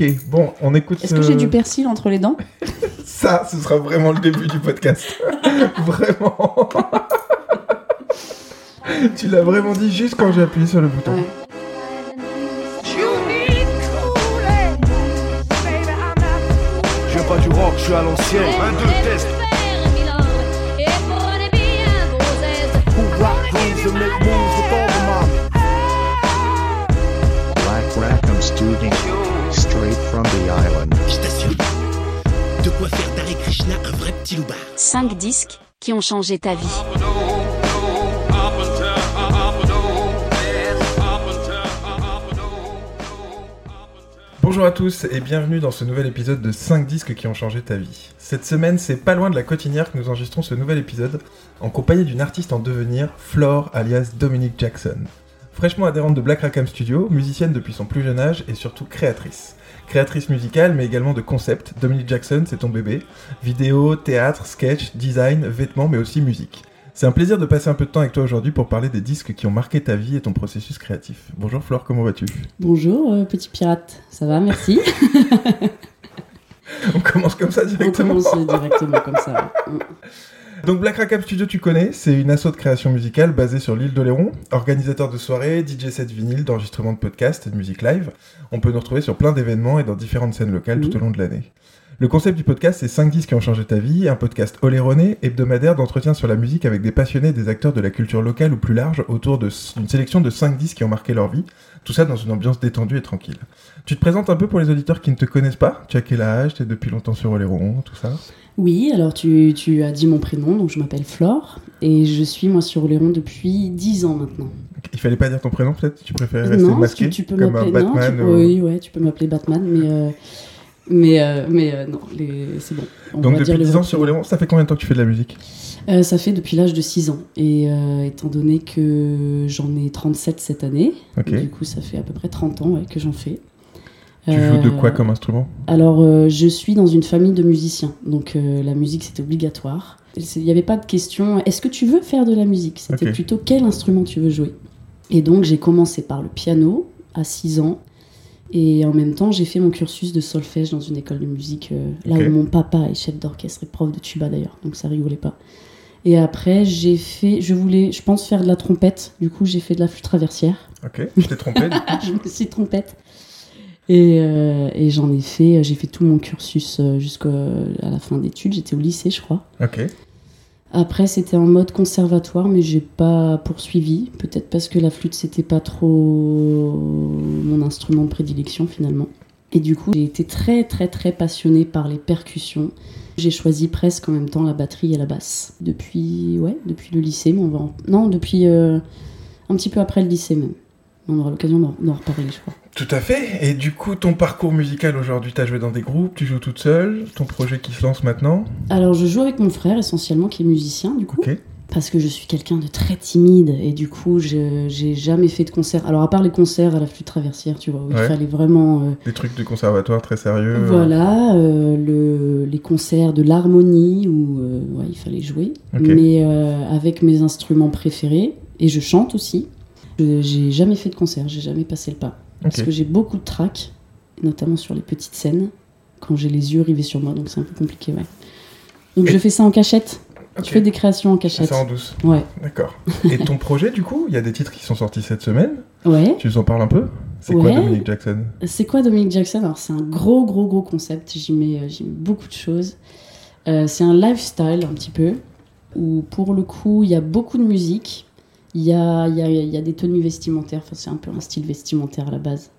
Ok, bon, on écoute. Est-ce que j'ai du persil entre les dents Ça, ce sera vraiment le début du podcast. vraiment. tu l'as vraiment dit juste quand j'ai appuyé sur le bouton. Ouais. Je viens pas du rock, je suis à l'ancienne. Un, deux, test. Un vrai petit loupard. 5 disques qui ont changé ta vie. Bonjour à tous et bienvenue dans ce nouvel épisode de 5 disques qui ont changé ta vie. Cette semaine, c'est pas loin de la cotinière que nous enregistrons ce nouvel épisode en compagnie d'une artiste en devenir, Flore alias Dominique Jackson. Fraîchement adhérente de Black Rackham Studio, musicienne depuis son plus jeune âge et surtout créatrice. Créatrice musicale mais également de concepts, Dominique Jackson c'est ton bébé. Vidéo, théâtre, sketch, design, vêtements mais aussi musique. C'est un plaisir de passer un peu de temps avec toi aujourd'hui pour parler des disques qui ont marqué ta vie et ton processus créatif. Bonjour Flore, comment vas-tu? Bonjour, euh, petit pirate. Ça va, merci. On commence comme ça On directement. commence directement comme ça. Donc Black Rackham Studio, tu connais, c'est une asso de création musicale basée sur l'île d'Oléron, organisateur de soirées, DJ set vinyle, d'enregistrement de podcasts et de musique live. On peut nous retrouver sur plein d'événements et dans différentes scènes locales tout au long de l'année. Le concept du podcast, c'est 5 disques qui ont changé ta vie, un podcast oléronais, hebdomadaire d'entretien sur la musique avec des passionnés et des acteurs de la culture locale ou plus large autour d'une sélection de 5 disques qui ont marqué leur vie, tout ça dans une ambiance détendue et tranquille. Tu te présentes un peu pour les auditeurs qui ne te connaissent pas Tu as quel âge? T'es depuis longtemps sur Oléron, tout ça? Oui, alors tu, tu as dit mon prénom, donc je m'appelle Flore. Et je suis moi sur Oléron depuis 10 ans maintenant. Il fallait pas dire ton prénom peut-être? Tu préférais rester non, masqué tu, tu peux comme un non, Batman tu- ou- Oui, ouais, tu peux m'appeler Batman, mais. euh, Mais, euh, mais euh, non, les- c'est bon. On Donc va dire depuis les 10 ans sur. Oléron, ça fait combien de temps que tu fais de la musique? Euh, Ça fait depuis l'âge de 6 ans. Et euh, étant donné que j'en ai 37 cette année, du coup ça fait à peu près 30 ans ouais, que j'en fais. Tu joues de Euh, quoi comme instrument? Alors, euh, je suis dans une famille de musiciens, donc euh, la musique c'était obligatoire. Il n'y avait pas de question, est-ce que tu veux faire de la musique? C'était plutôt quel instrument tu veux jouer? Et donc j'ai commencé par le piano à 6 ans, et en même temps j'ai fait mon cursus de solfège dans une école de musique, euh, là où mon papa est chef d'orchestre et prof de tuba d'ailleurs, donc ça rigolait pas. Et après j'ai fait, je voulais, je pense faire de la trompette, du coup j'ai fait de la flûte traversière. Ok, je t'ai je me suis trompette. Et, euh, et j'en ai fait, j'ai fait tout mon cursus euh, jusqu'à la fin d'études. J'étais au lycée, je crois. ok. Après, c'était en mode conservatoire, mais j'ai pas poursuivi. Peut-être parce que la flûte, c'était pas trop mon instrument de prédilection finalement. Et du coup, j'ai été très, très, très passionnée par les percussions. J'ai choisi presque en même temps la batterie et la basse. Depuis, ouais, depuis le lycée, mais on va en- Non, depuis euh, un petit peu après le lycée même. On aura l'occasion d'en reparler, je crois. Tout à fait. Et du coup, ton parcours musical aujourd'hui, t'as joué dans des groupes, tu joues toute seule, ton projet qui se lance maintenant. Alors, je joue avec mon frère essentiellement, qui est musicien, du coup. Ok. Parce que je suis quelqu'un de très timide et du coup, je j'ai jamais fait de concert. Alors, à part les concerts à la flûte traversière, tu vois, où Ouais. il fallait vraiment. euh, Des trucs de conservatoire très sérieux. Voilà, euh, le, les concerts de l'harmonie où euh, ouais, il fallait jouer. Mais euh, avec mes instruments préférés, et je chante aussi. Je- J'ai jamais fait de concert, j'ai jamais passé le pas. Parce que j'ai beaucoup de trac, notamment sur les petites scènes, quand j'ai les yeux rivés sur moi, donc c'est un peu compliqué, ouais. Donc Et- je fais ça en cachette. Ok. Je fais des créations en cachette. ça en douce. Ouais. D'accord. Et ton projet, du coup, il y a des titres qui sont sortis cette semaine. Ouais. Tu nous en parles un peu? C'est quoi. Dominique Jackson? C'est quoi Dominique Jackson? Alors c'est un gros gros gros concept, j'y mets, euh, mets beaucoup de choses. Euh, c'est un lifestyle un petit peu, où pour le coup il y a beaucoup de musique, il y a, y, a, y a des tenues vestimentaires, enfin c'est un peu un style vestimentaire à la base.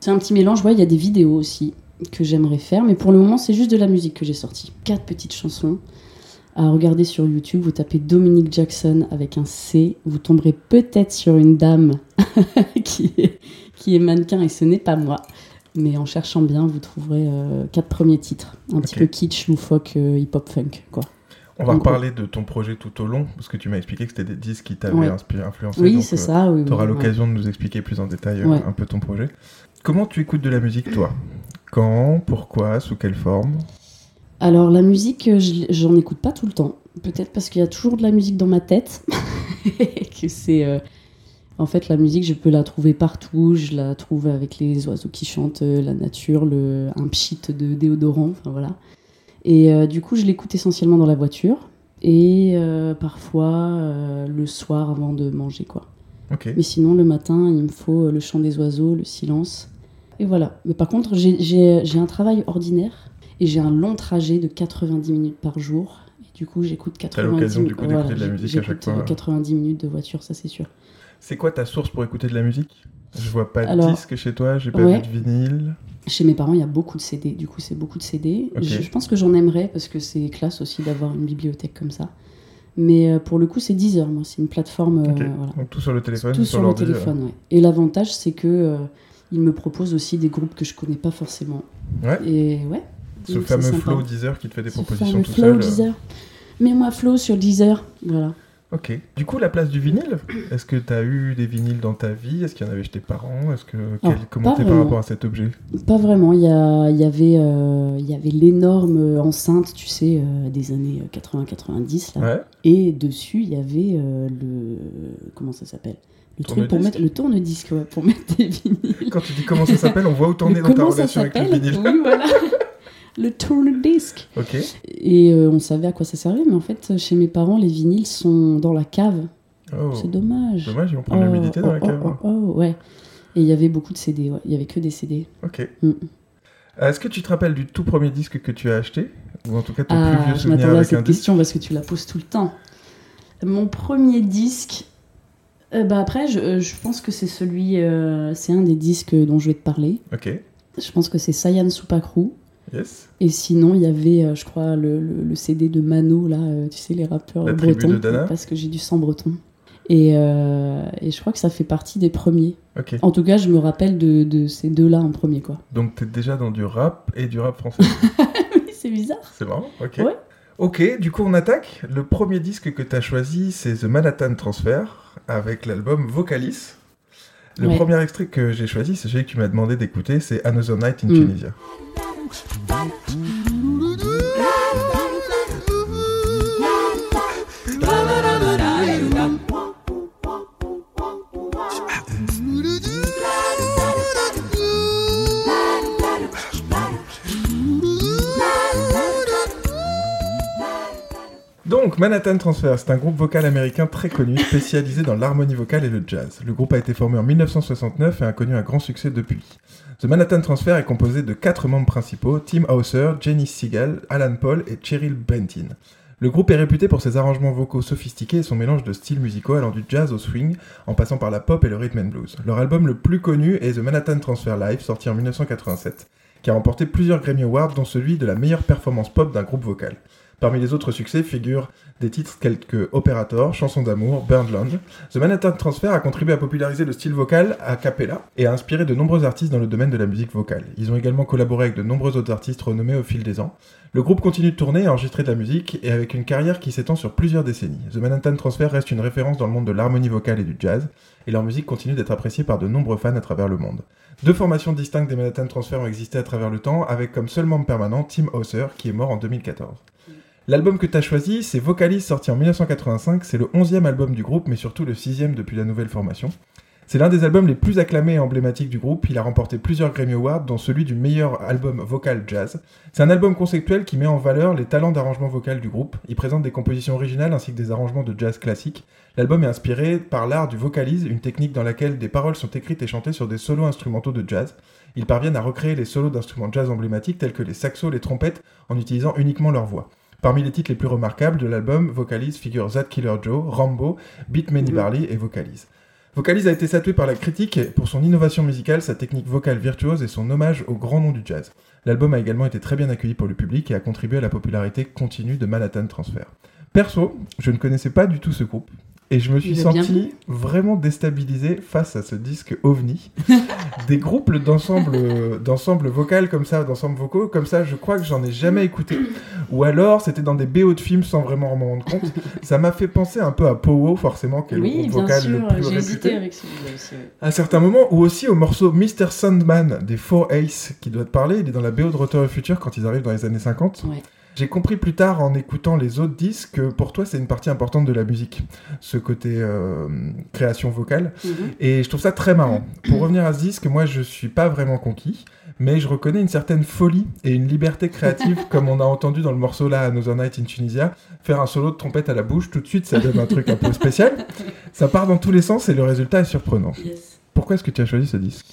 C'est un petit mélange, ouais, il y a des vidéos aussi que j'aimerais faire, mais pour le moment c'est juste de la musique que j'ai sorti. Quatre petites chansons à regarder sur YouTube, vous tapez Dominique Jackson avec un C, vous tomberez peut-être sur une dame qui est qui est mannequin et ce n'est pas moi. Mais en cherchant bien, vous trouverez euh, quatre premiers titres. Un petit peu kitsch, loufoque, euh, hip-hop funk, quoi. On va reparler de ton projet tout au long, parce que tu m'as expliqué que c'était des disques qui t'avaient Ouais. influencé. Oui, c'est euh, ça. Oui, Tu auras oui, ouais. l'occasion de nous expliquer plus en détail euh, Ouais. un peu ton projet. Comment tu écoutes de la musique, toi? Quand Pourquoi Sous quelle forme? Alors, la musique, euh, je- j'en écoute pas tout le temps. Peut-être parce qu'il y a toujours de la musique dans ma tête. que c'est. euh, En fait, la musique, je peux la trouver partout. Je la trouve avec les oiseaux qui chantent, la nature, le, un pchit de déodorant, enfin voilà. Et euh, du coup, je l'écoute essentiellement dans la voiture et euh, parfois euh, le soir avant de manger, quoi. Mais sinon, le matin, il me faut le chant des oiseaux, le silence. Et voilà. Mais par contre, j'ai- un travail ordinaire et j'ai un long trajet de 90 minutes par jour. Et du coup, j'écoute 90 l'occasion, du coup, d'écouter de la musique à chaque fois. euh, 90 minutes de voiture, ça c'est sûr. C'est quoi ta source pour écouter de la musique? Je vois pas de disque chez toi, j'ai pas ouais. vu de vinyle. Chez mes parents, il y a beaucoup de CD. Du coup, c'est beaucoup de CD. Je, je pense que j'en aimerais parce que c'est classe aussi d'avoir une bibliothèque comme ça. Mais euh, pour le coup, c'est Deezer, moi. C'est une plateforme. euh, Ok. voilà. Donc tout sur le téléphone, Tout sur le l'ordi, euh. téléphone, ouais. Et l'avantage, c'est que euh, il me propose aussi des groupes que je connais pas forcément. Ouais. Et ouais. Ce fameux flow Deezer qui te fait des Ce propositions tout Flow seul. euh. Deezer. Mets-moi Flow sur Deezer. Voilà. Ok. Du coup, la place du vinyle, est-ce que tu as eu des vinyles dans ta vie? Est-ce qu'il y en avait chez tes parents? Est-ce que quel, comment t'es par rapport à cet objet? Pas vraiment. Il y, a- il y avait, euh, il y avait l'énorme enceinte, tu sais, euh, des années 80-90 là. Ouais. Et dessus, il y avait euh, le. Comment ça s'appelle? Le truc pour mettre. Le tourne-disque, ouais, pour mettre des vinyles. Quand tu dis comment ça s'appelle, on voit où t'en es dans ta relation avec le vinyle. Oui, voilà. le tourne-disque. Ok. Et euh, on savait à quoi ça servait, mais en fait, chez mes parents, les vinyles sont dans la cave. Oh. C'est dommage. Dommage, ils vont prendre l'humidité dans la oh, cave. oh, oh, oh, ouais. Et il y avait beaucoup de CD, ouais. Il y avait que des CD. Ok. Mm. Euh, Est-ce que tu te rappelles du tout premier disque que tu as acheté? Ou en tout cas ton plus Ah, vieux je souvenir à avec un cette question parce que tu la poses tout le temps. Mon premier disque, euh, bah après, je, je pense que c'est celui, euh, c'est un des disques dont je vais te parler. Ok. Je pense que c'est Sayan Supakru. Yes. Et sinon, il y avait, euh, je crois, le, le- le CD de Mano, là, euh, tu sais, les rappeurs La bretons. de Dana. Parce que j'ai du sang breton. Et, euh, et je crois que ça fait partie des premiers. Ok. En tout cas, je me rappelle de, de ces deux-là en premier, quoi. Donc t'es déjà dans du rap et du rap français. Oui, c'est bizarre. C'est marrant. Ok. Ouais. Ok, du coup on attaque. Le premier disque que tu as choisi, c'est The Manhattan Transfer avec l'album Vocalis. Le Ouais. premier extrait que j'ai choisi, c'est celui que tu m'as demandé d'écouter, c'est Another Night in Mm. Tunisia. boom. Donc, Manhattan Transfer, c'est un groupe vocal américain très connu, spécialisé dans l'harmonie vocale et le jazz. Le groupe a été formé en 1969 et a connu un grand succès depuis. The Manhattan Transfer est composé de quatre membres principaux, Tim Hauser, Jenny Seagal, Alan Paul et Cheryl Bentin. Le groupe est réputé pour ses arrangements vocaux sophistiqués et son mélange de styles musicaux allant du jazz au swing, en passant par la pop et le rhythm and blues. Leur album le plus connu est The Manhattan Transfer Live, sorti en 1987, qui a remporté plusieurs Grammy Awards, dont celui de la meilleure performance pop d'un groupe vocal. Parmi les autres succès figurent des titres tels que Operator, Chanson d'amour, Burn Lounge. The Manhattan Transfer a contribué à populariser le style vocal a cappella et a inspiré de nombreux artistes dans le domaine de la musique vocale. Ils ont également collaboré avec de nombreux autres artistes renommés au fil des ans. Le groupe continue de tourner et enregistrer de la musique et avec une carrière qui s'étend sur plusieurs décennies. The Manhattan Transfer reste une référence dans le monde de l'harmonie vocale et du jazz et leur musique continue d'être appréciée par de nombreux fans à travers le monde. Deux formations distinctes des Manhattan Transfer ont existé à travers le temps, avec comme seul membre permanent Tim Hauser, qui est mort en 2014. L'album que tu as choisi, c'est Vocalis, sorti en 1985. C'est le 11e album du groupe, mais surtout le 6e depuis la nouvelle formation. C'est l'un des albums les plus acclamés et emblématiques du groupe. Il a remporté plusieurs Grammy Awards, dont celui du meilleur album vocal jazz. C'est un album conceptuel qui met en valeur les talents d'arrangement vocal du groupe. Il présente des compositions originales ainsi que des arrangements de jazz classique. L'album est inspiré par l'art du vocalise, une technique dans laquelle des paroles sont écrites et chantées sur des solos instrumentaux de jazz. Ils parviennent à recréer les solos d'instruments jazz emblématiques tels que les saxos, les trompettes, en utilisant uniquement leur voix. Parmi les titres les plus remarquables de l'album, Vocalise figure That Killer Joe, Rambo, Beat Manny Barley et Vocalise. Vocalise a été salué par la critique pour son innovation musicale, sa technique vocale virtuose et son hommage au grand nom du jazz. L'album a également été très bien accueilli pour le public et a contribué à la popularité continue de Manhattan Transfer. Perso, je ne connaissais pas du tout ce groupe et je me suis senti vraiment déstabilisé face à ce disque ovni. Des groupes d'ensemble d'ensemble vocal comme ça, d'ensemble vocaux comme ça, je crois que j'en ai jamais écouté. Ou alors c'était dans des BO de films sans vraiment m'en rendre compte. Ça m'a fait penser un peu à Powo forcément, qui est le Oui, groupe bien vocal sûr. le plus réputé. avec celui-là aussi. ouais. À certains moments, ou aussi au morceau Mr. Sandman des Four Ace qui doit te parler, il est dans la BO de Retour au futur quand ils arrivent dans les années 50. Ouais. J'ai compris plus tard en écoutant les autres disques que pour toi c'est une partie importante de la musique, ce côté euh, création vocale. Et je trouve ça très marrant. Pour revenir à ce disque, moi je suis pas vraiment conquis, mais je reconnais une certaine folie et une liberté créative, comme on a entendu dans le morceau là, Another Night in Tunisia. Faire un solo de trompette à la bouche, tout de suite ça donne un truc un peu spécial. Ça part dans tous les sens et le résultat est surprenant. Yes. Pourquoi est-ce que tu as choisi ce disque?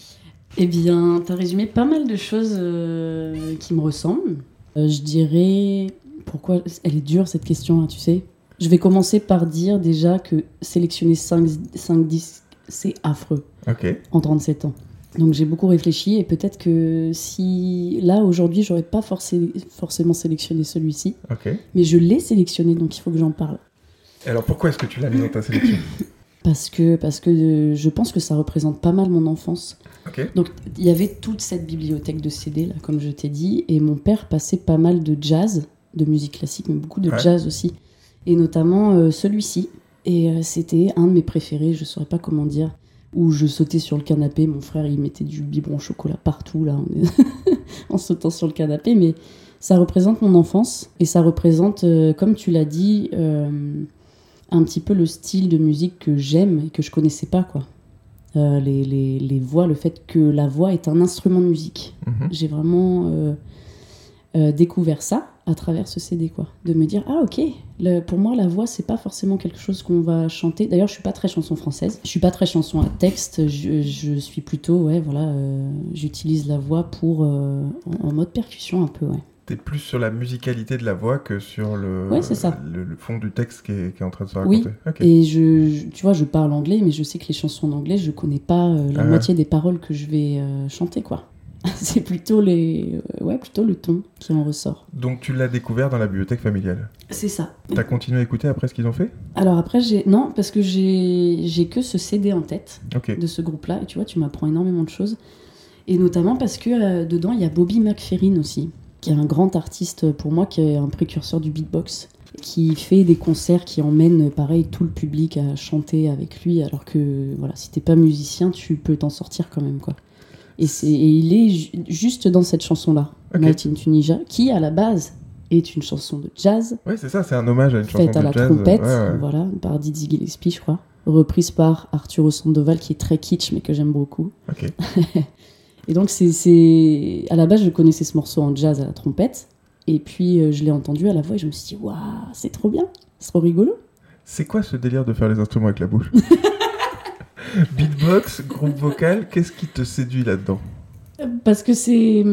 Eh bien, t'as résumé pas mal de choses euh, qui me ressemblent. Euh, je dirais. Pourquoi Elle est dure cette question, là, tu sais. Je vais commencer par dire déjà que sélectionner 5, disques, c'est affreux Ok. en 37 ans. Donc j'ai beaucoup réfléchi et peut-être que si là aujourd'hui j'aurais pas forcé- forcément sélectionné celui-ci, Ok. mais je l'ai sélectionné donc il faut que j'en parle. Alors pourquoi est-ce que tu l'as mis dans ta sélection? Parce que, parce que euh, je pense que ça représente pas mal mon enfance. Donc il y avait toute cette bibliothèque de CD, là, comme je t'ai dit, et mon père passait pas mal de jazz, de musique classique, mais beaucoup de Ouais. jazz aussi, et notamment euh, celui-ci. Et euh, c'était un de mes préférés, je saurais pas comment dire, où je sautais sur le canapé, mon frère il mettait du biberon au chocolat partout, là, en sautant sur le canapé, mais ça représente mon enfance, et ça représente, euh, comme tu l'as dit, un petit peu le style de musique que j'aime et que je connaissais pas, quoi. Euh, les, les, les voix, le fait que la voix est un instrument de musique. Mhm. J'ai vraiment euh, euh, découvert ça à travers ce CD, quoi. De me dire, ah ok, le- pour moi la voix c'est pas forcément quelque chose qu'on va chanter. D'ailleurs, je suis pas très chanson française, je suis pas très chanson à texte, je, je suis plutôt, ouais, voilà, j'utilise la voix pour, en, en mode percussion un peu, ouais. T'es plus sur la musicalité de la voix que sur le, Ouais, c'est ça. le, le fond du texte qui est, qui est en train de se Oui. raconter. Ok. Et je, je- tu vois, je parle anglais, mais je sais que les chansons en anglais, je connais pas euh, la Ah moitié des paroles que je vais euh, chanter, quoi. c'est plutôt les, euh, ouais, plutôt le ton qui en ressort. Donc tu l'as découvert dans la bibliothèque familiale. C'est ça. T'as continué à écouter après ce qu'ils ont fait? Alors après, j'ai non, parce que j'ai j'ai que ce CD en tête de ce groupe-là, et tu vois, tu m'apprends énormément de choses. Et notamment parce que euh, dedans, il y a Bobby McFerrin aussi, qui est un grand artiste pour moi, qui est un précurseur du beatbox, qui fait des concerts qui emmènent, pareil, tout le public à chanter avec lui, alors que, voilà, si t'es pas musicien, tu peux t'en sortir quand même, quoi. Et, c'est- et il est ju- juste dans cette chanson-là, Ok. Night in Tunisia, qui, à la base, est une chanson de jazz, Ouais, c'est ça, c'est un hommage à une chanson faite à de la jazz. trompette, Ouais, ouais. voilà, par Dizzy Gillespie, je crois. Reprise par Arturo Sandoval, qui est très kitsch, mais que j'aime beaucoup. Ok. Et donc, c'est, c'est... à la base, je connaissais ce morceau en jazz à la trompette. Et puis, euh, je l'ai entendu à la voix et je me suis dit, waouh, c'est trop bien, c'est trop rigolo. C'est quoi ce délire de faire les instruments avec la bouche? Beatbox, groupe vocal, qu'est-ce qui te séduit là-dedans? Parce que c'est.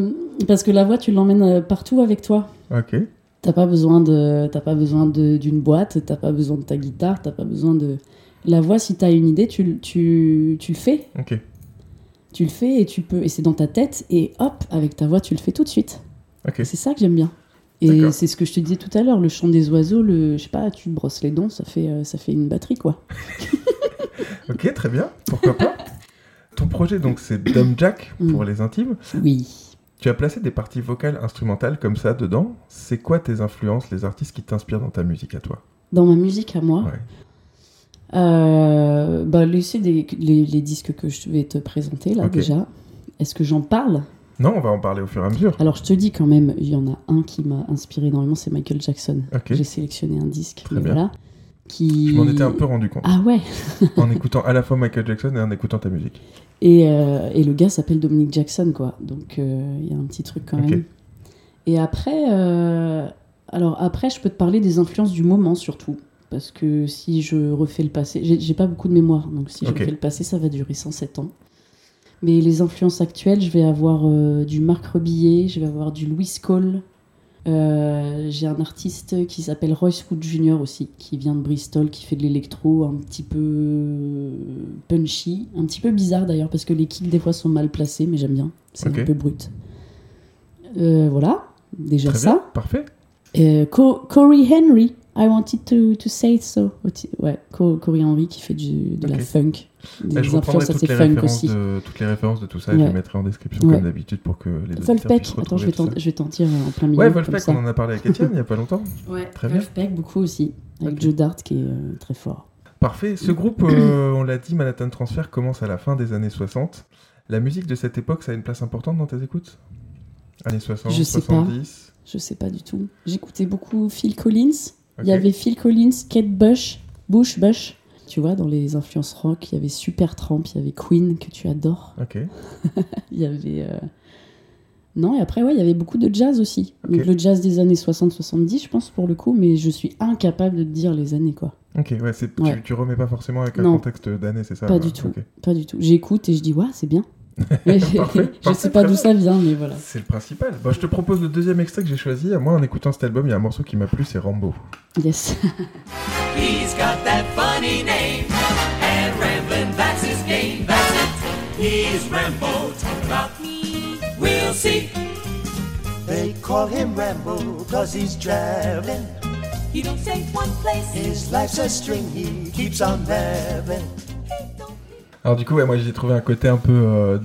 Parce que la voix, tu l'emmènes euh, partout avec toi. Ok. T'as pas besoin de, t'as pas besoin de- d'une boîte, t'as pas besoin de ta guitare, t'as pas besoin de. La voix, si t'as une idée, tu, tu, tu le fais. Ok. Tu le fais et tu peux. Et c'est dans ta tête, et hop, avec ta voix, tu le fais tout de suite. C'est ça que j'aime bien. Et c'est ce que je te disais tout à l'heure, le chant des oiseaux, le, je sais pas, tu brosses les dents, ça fait, euh, ça fait une batterie, quoi. Ok, très bien. Pourquoi pas? Ton projet, donc, c'est Dumb Jack pour Mm. les intimes. Oui. Tu as placé des parties vocales instrumentales comme ça dedans. C'est quoi tes influences, les artistes qui t'inspirent dans ta musique à toi? Dans ma musique à moi, Ouais. Euh, bah, les, CD les, les disques que je vais te présenter, là, déjà, est-ce que j'en parle? Non, on va en parler au fur et à mesure. Alors, je te dis quand même, il y en a un qui m'a inspiré énormément, c'est Michael Jackson. J'ai sélectionné un disque, Très mais bien. voilà, qui... Je m'en étais un peu rendu compte Ah ouais en écoutant à la fois Michael Jackson et en écoutant ta musique. Et, euh, et le gars s'appelle Dominic Jackson, quoi. Donc euh, il y a un petit truc quand même. Et après, euh, alors après, je peux te parler des influences du moment surtout. Parce que si je refais le passé, j'ai pas beaucoup de mémoire, donc si je refais le passé, ça va durer 107 ans. Mais les influences actuelles, je vais avoir euh, du Marc Rebillet, je vais avoir du Louis Cole. Euh, j'ai un artiste qui s'appelle Royce Wood Jr. aussi, qui vient de Bristol, qui fait de l'électro un petit peu punchy, un petit peu bizarre d'ailleurs, parce que les kicks des fois sont mal placés, mais j'aime bien, c'est un peu brut. Euh, voilà, déjà Très ça. bien, parfait. Euh, Co- Corey Henry, I wanted to, to say so. Ouais, Co- Corey Henry qui fait du, de la funk, des Bah, je influences toutes assez les, funk aussi. de, toutes les références de tout ça et je Ouais. les mettrai en description Ouais. comme d'habitude pour que les Wolfpack, attends, je vais t'en je vais t'en dire en plein milieu. Ouais, ça. on en a parlé avec Étienne il y a pas longtemps. Ouais, Très bien. Wolfpack, beaucoup aussi, avec. Joe Dart qui est euh, très fort. Parfait. Ce groupe, euh, on l'a dit, Manhattan Transfer commence à la fin des années 60. La musique de cette époque, ça a une place importante dans tes écoutes? Années 60, Je sais pas. 70 Je sais pas du tout. J'écoutais beaucoup Phil Collins. Il y avait Phil Collins, Kate Bush, Bush, Bush. Tu vois, dans les influences rock, il y avait Supertramp, il y avait Queen que tu adores. Ok. Il y avait. euh, Non, et après, ouais, il y avait beaucoup de jazz aussi. Donc le jazz des années 60-70, je pense, pour le coup, mais je suis incapable de te dire les années, quoi. Ok, ouais. Tu, tu remets pas forcément avec un Non. contexte d'année, c'est ça Pas ouais, du tout. Pas du tout. J'écoute et je dis, ouais, c'est bien. Mais je parfait, sais pas d'où ça vient, mais voilà. C'est le principal. Bon, je te propose le deuxième extrait que j'ai choisi. Moi, en écoutant cet album, il y a un morceau qui m'a plu, c'est Rambo. Yes. He's got that funny name, and Ramblin', that's his game, that's it. He's Rambo, talk about me, we'll see. They call him Rambo cause he's traveling. He don't stay one place, His life's a string he keeps on unraveling. Alors du coup, ouais, moi j'ai trouvé un côté un peu euh,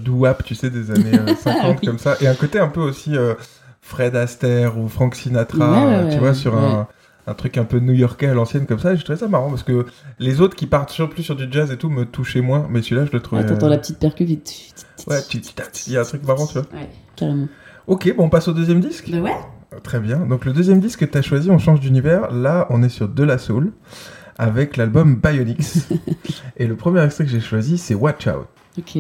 tu sais, des années euh, 50 Oui. comme ça, et un côté un peu aussi euh, Fred Astaire ou Frank Sinatra, Ouais, ouais, euh, tu vois, sur un, un truc un peu new-yorkais à l'ancienne comme ça. Et je trouvais ça marrant parce que les autres qui partent sur, plus sur du jazz et tout me touchaient moins, mais celui-là je le trouvais. T'entends euh, la petite percu vite. Ouais, il y a un truc marrant, tu vois. Ouais, carrément. Ok, bon, on passe au deuxième disque. Bah ouais. Euh, Très bien. Donc le deuxième disque que tu as choisi, on change d'univers. Là, on est sur De La Soul avec l'album Bionics. et le premier extrait que j'ai choisi, c'est Watch Out. Ok.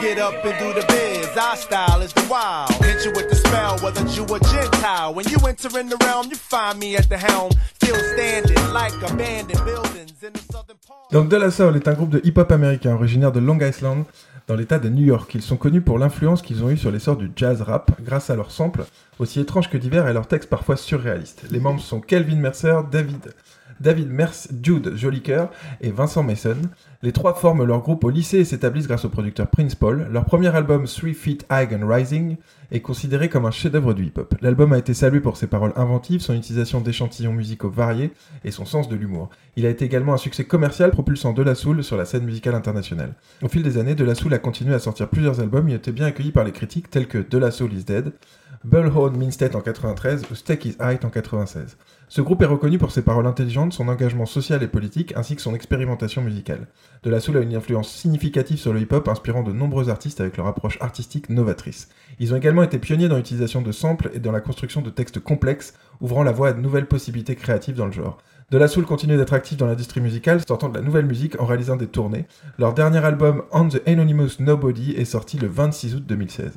Get up and do the biz. Our style is the wild. Hit you with the spell, whether Jew or Gentile? When you enter in the realm, you find me at the helm. Still standing like abandoned buildings in the southern part. Donc De La Soul est un groupe de hip-hop américain originaire de Long Island dans l'état de New York. Ils sont connus pour l'influence qu'ils ont eue sur l'essor du jazz rap grâce à leurs samples aussi étranges que divers et leurs textes parfois surréalistes. Les membres sont Kelvin Mercer, David David Merce, Jude Jolicoeur et Vincent Mason. Les trois forment leur groupe au lycée et s'établissent grâce au producteur Prince Paul. Leur premier album, Three Feet High and Rising, est considéré comme un chef-d'œuvre du hip-hop. L'album a été salué pour ses paroles inventives, son utilisation d'échantillons musicaux variés et son sens de l'humour. Il a été également un succès commercial propulsant De La Soul sur la scène musicale internationale. Au fil des années, De La Soul a continué à sortir plusieurs albums et été bien accueilli par les critiques tels que De La Soul is Dead, Bullhorn Minstead en 93 ou Steak is Height en 96. Ce groupe est reconnu pour ses paroles intelligentes, son engagement social et politique, ainsi que son expérimentation musicale. De La Soul a une influence significative sur le hip-hop, inspirant de nombreux artistes avec leur approche artistique novatrice. Ils ont également été pionniers dans l'utilisation de samples et dans la construction de textes complexes, ouvrant la voie à de nouvelles possibilités créatives dans le genre. De La Soul continue d'être actif dans l'industrie musicale, sortant de la nouvelle musique en réalisant des tournées. Leur dernier album, On the Anonymous Nobody, est sorti le 26 août 2016.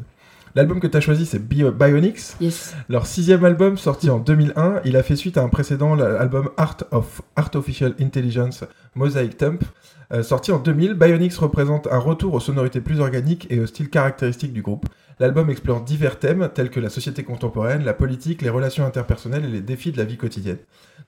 L'album que tu as choisi, c'est Bi- Bionics. Yes. Leur sixième album, sorti en 2001, il a fait suite à un précédent, l'album Art of Artificial Intelligence, Mosaic Thump. Euh, sorti en 2000, Bionics représente un retour aux sonorités plus organiques et au style caractéristique du groupe. L'album explore divers thèmes tels que la société contemporaine, la politique, les relations interpersonnelles et les défis de la vie quotidienne.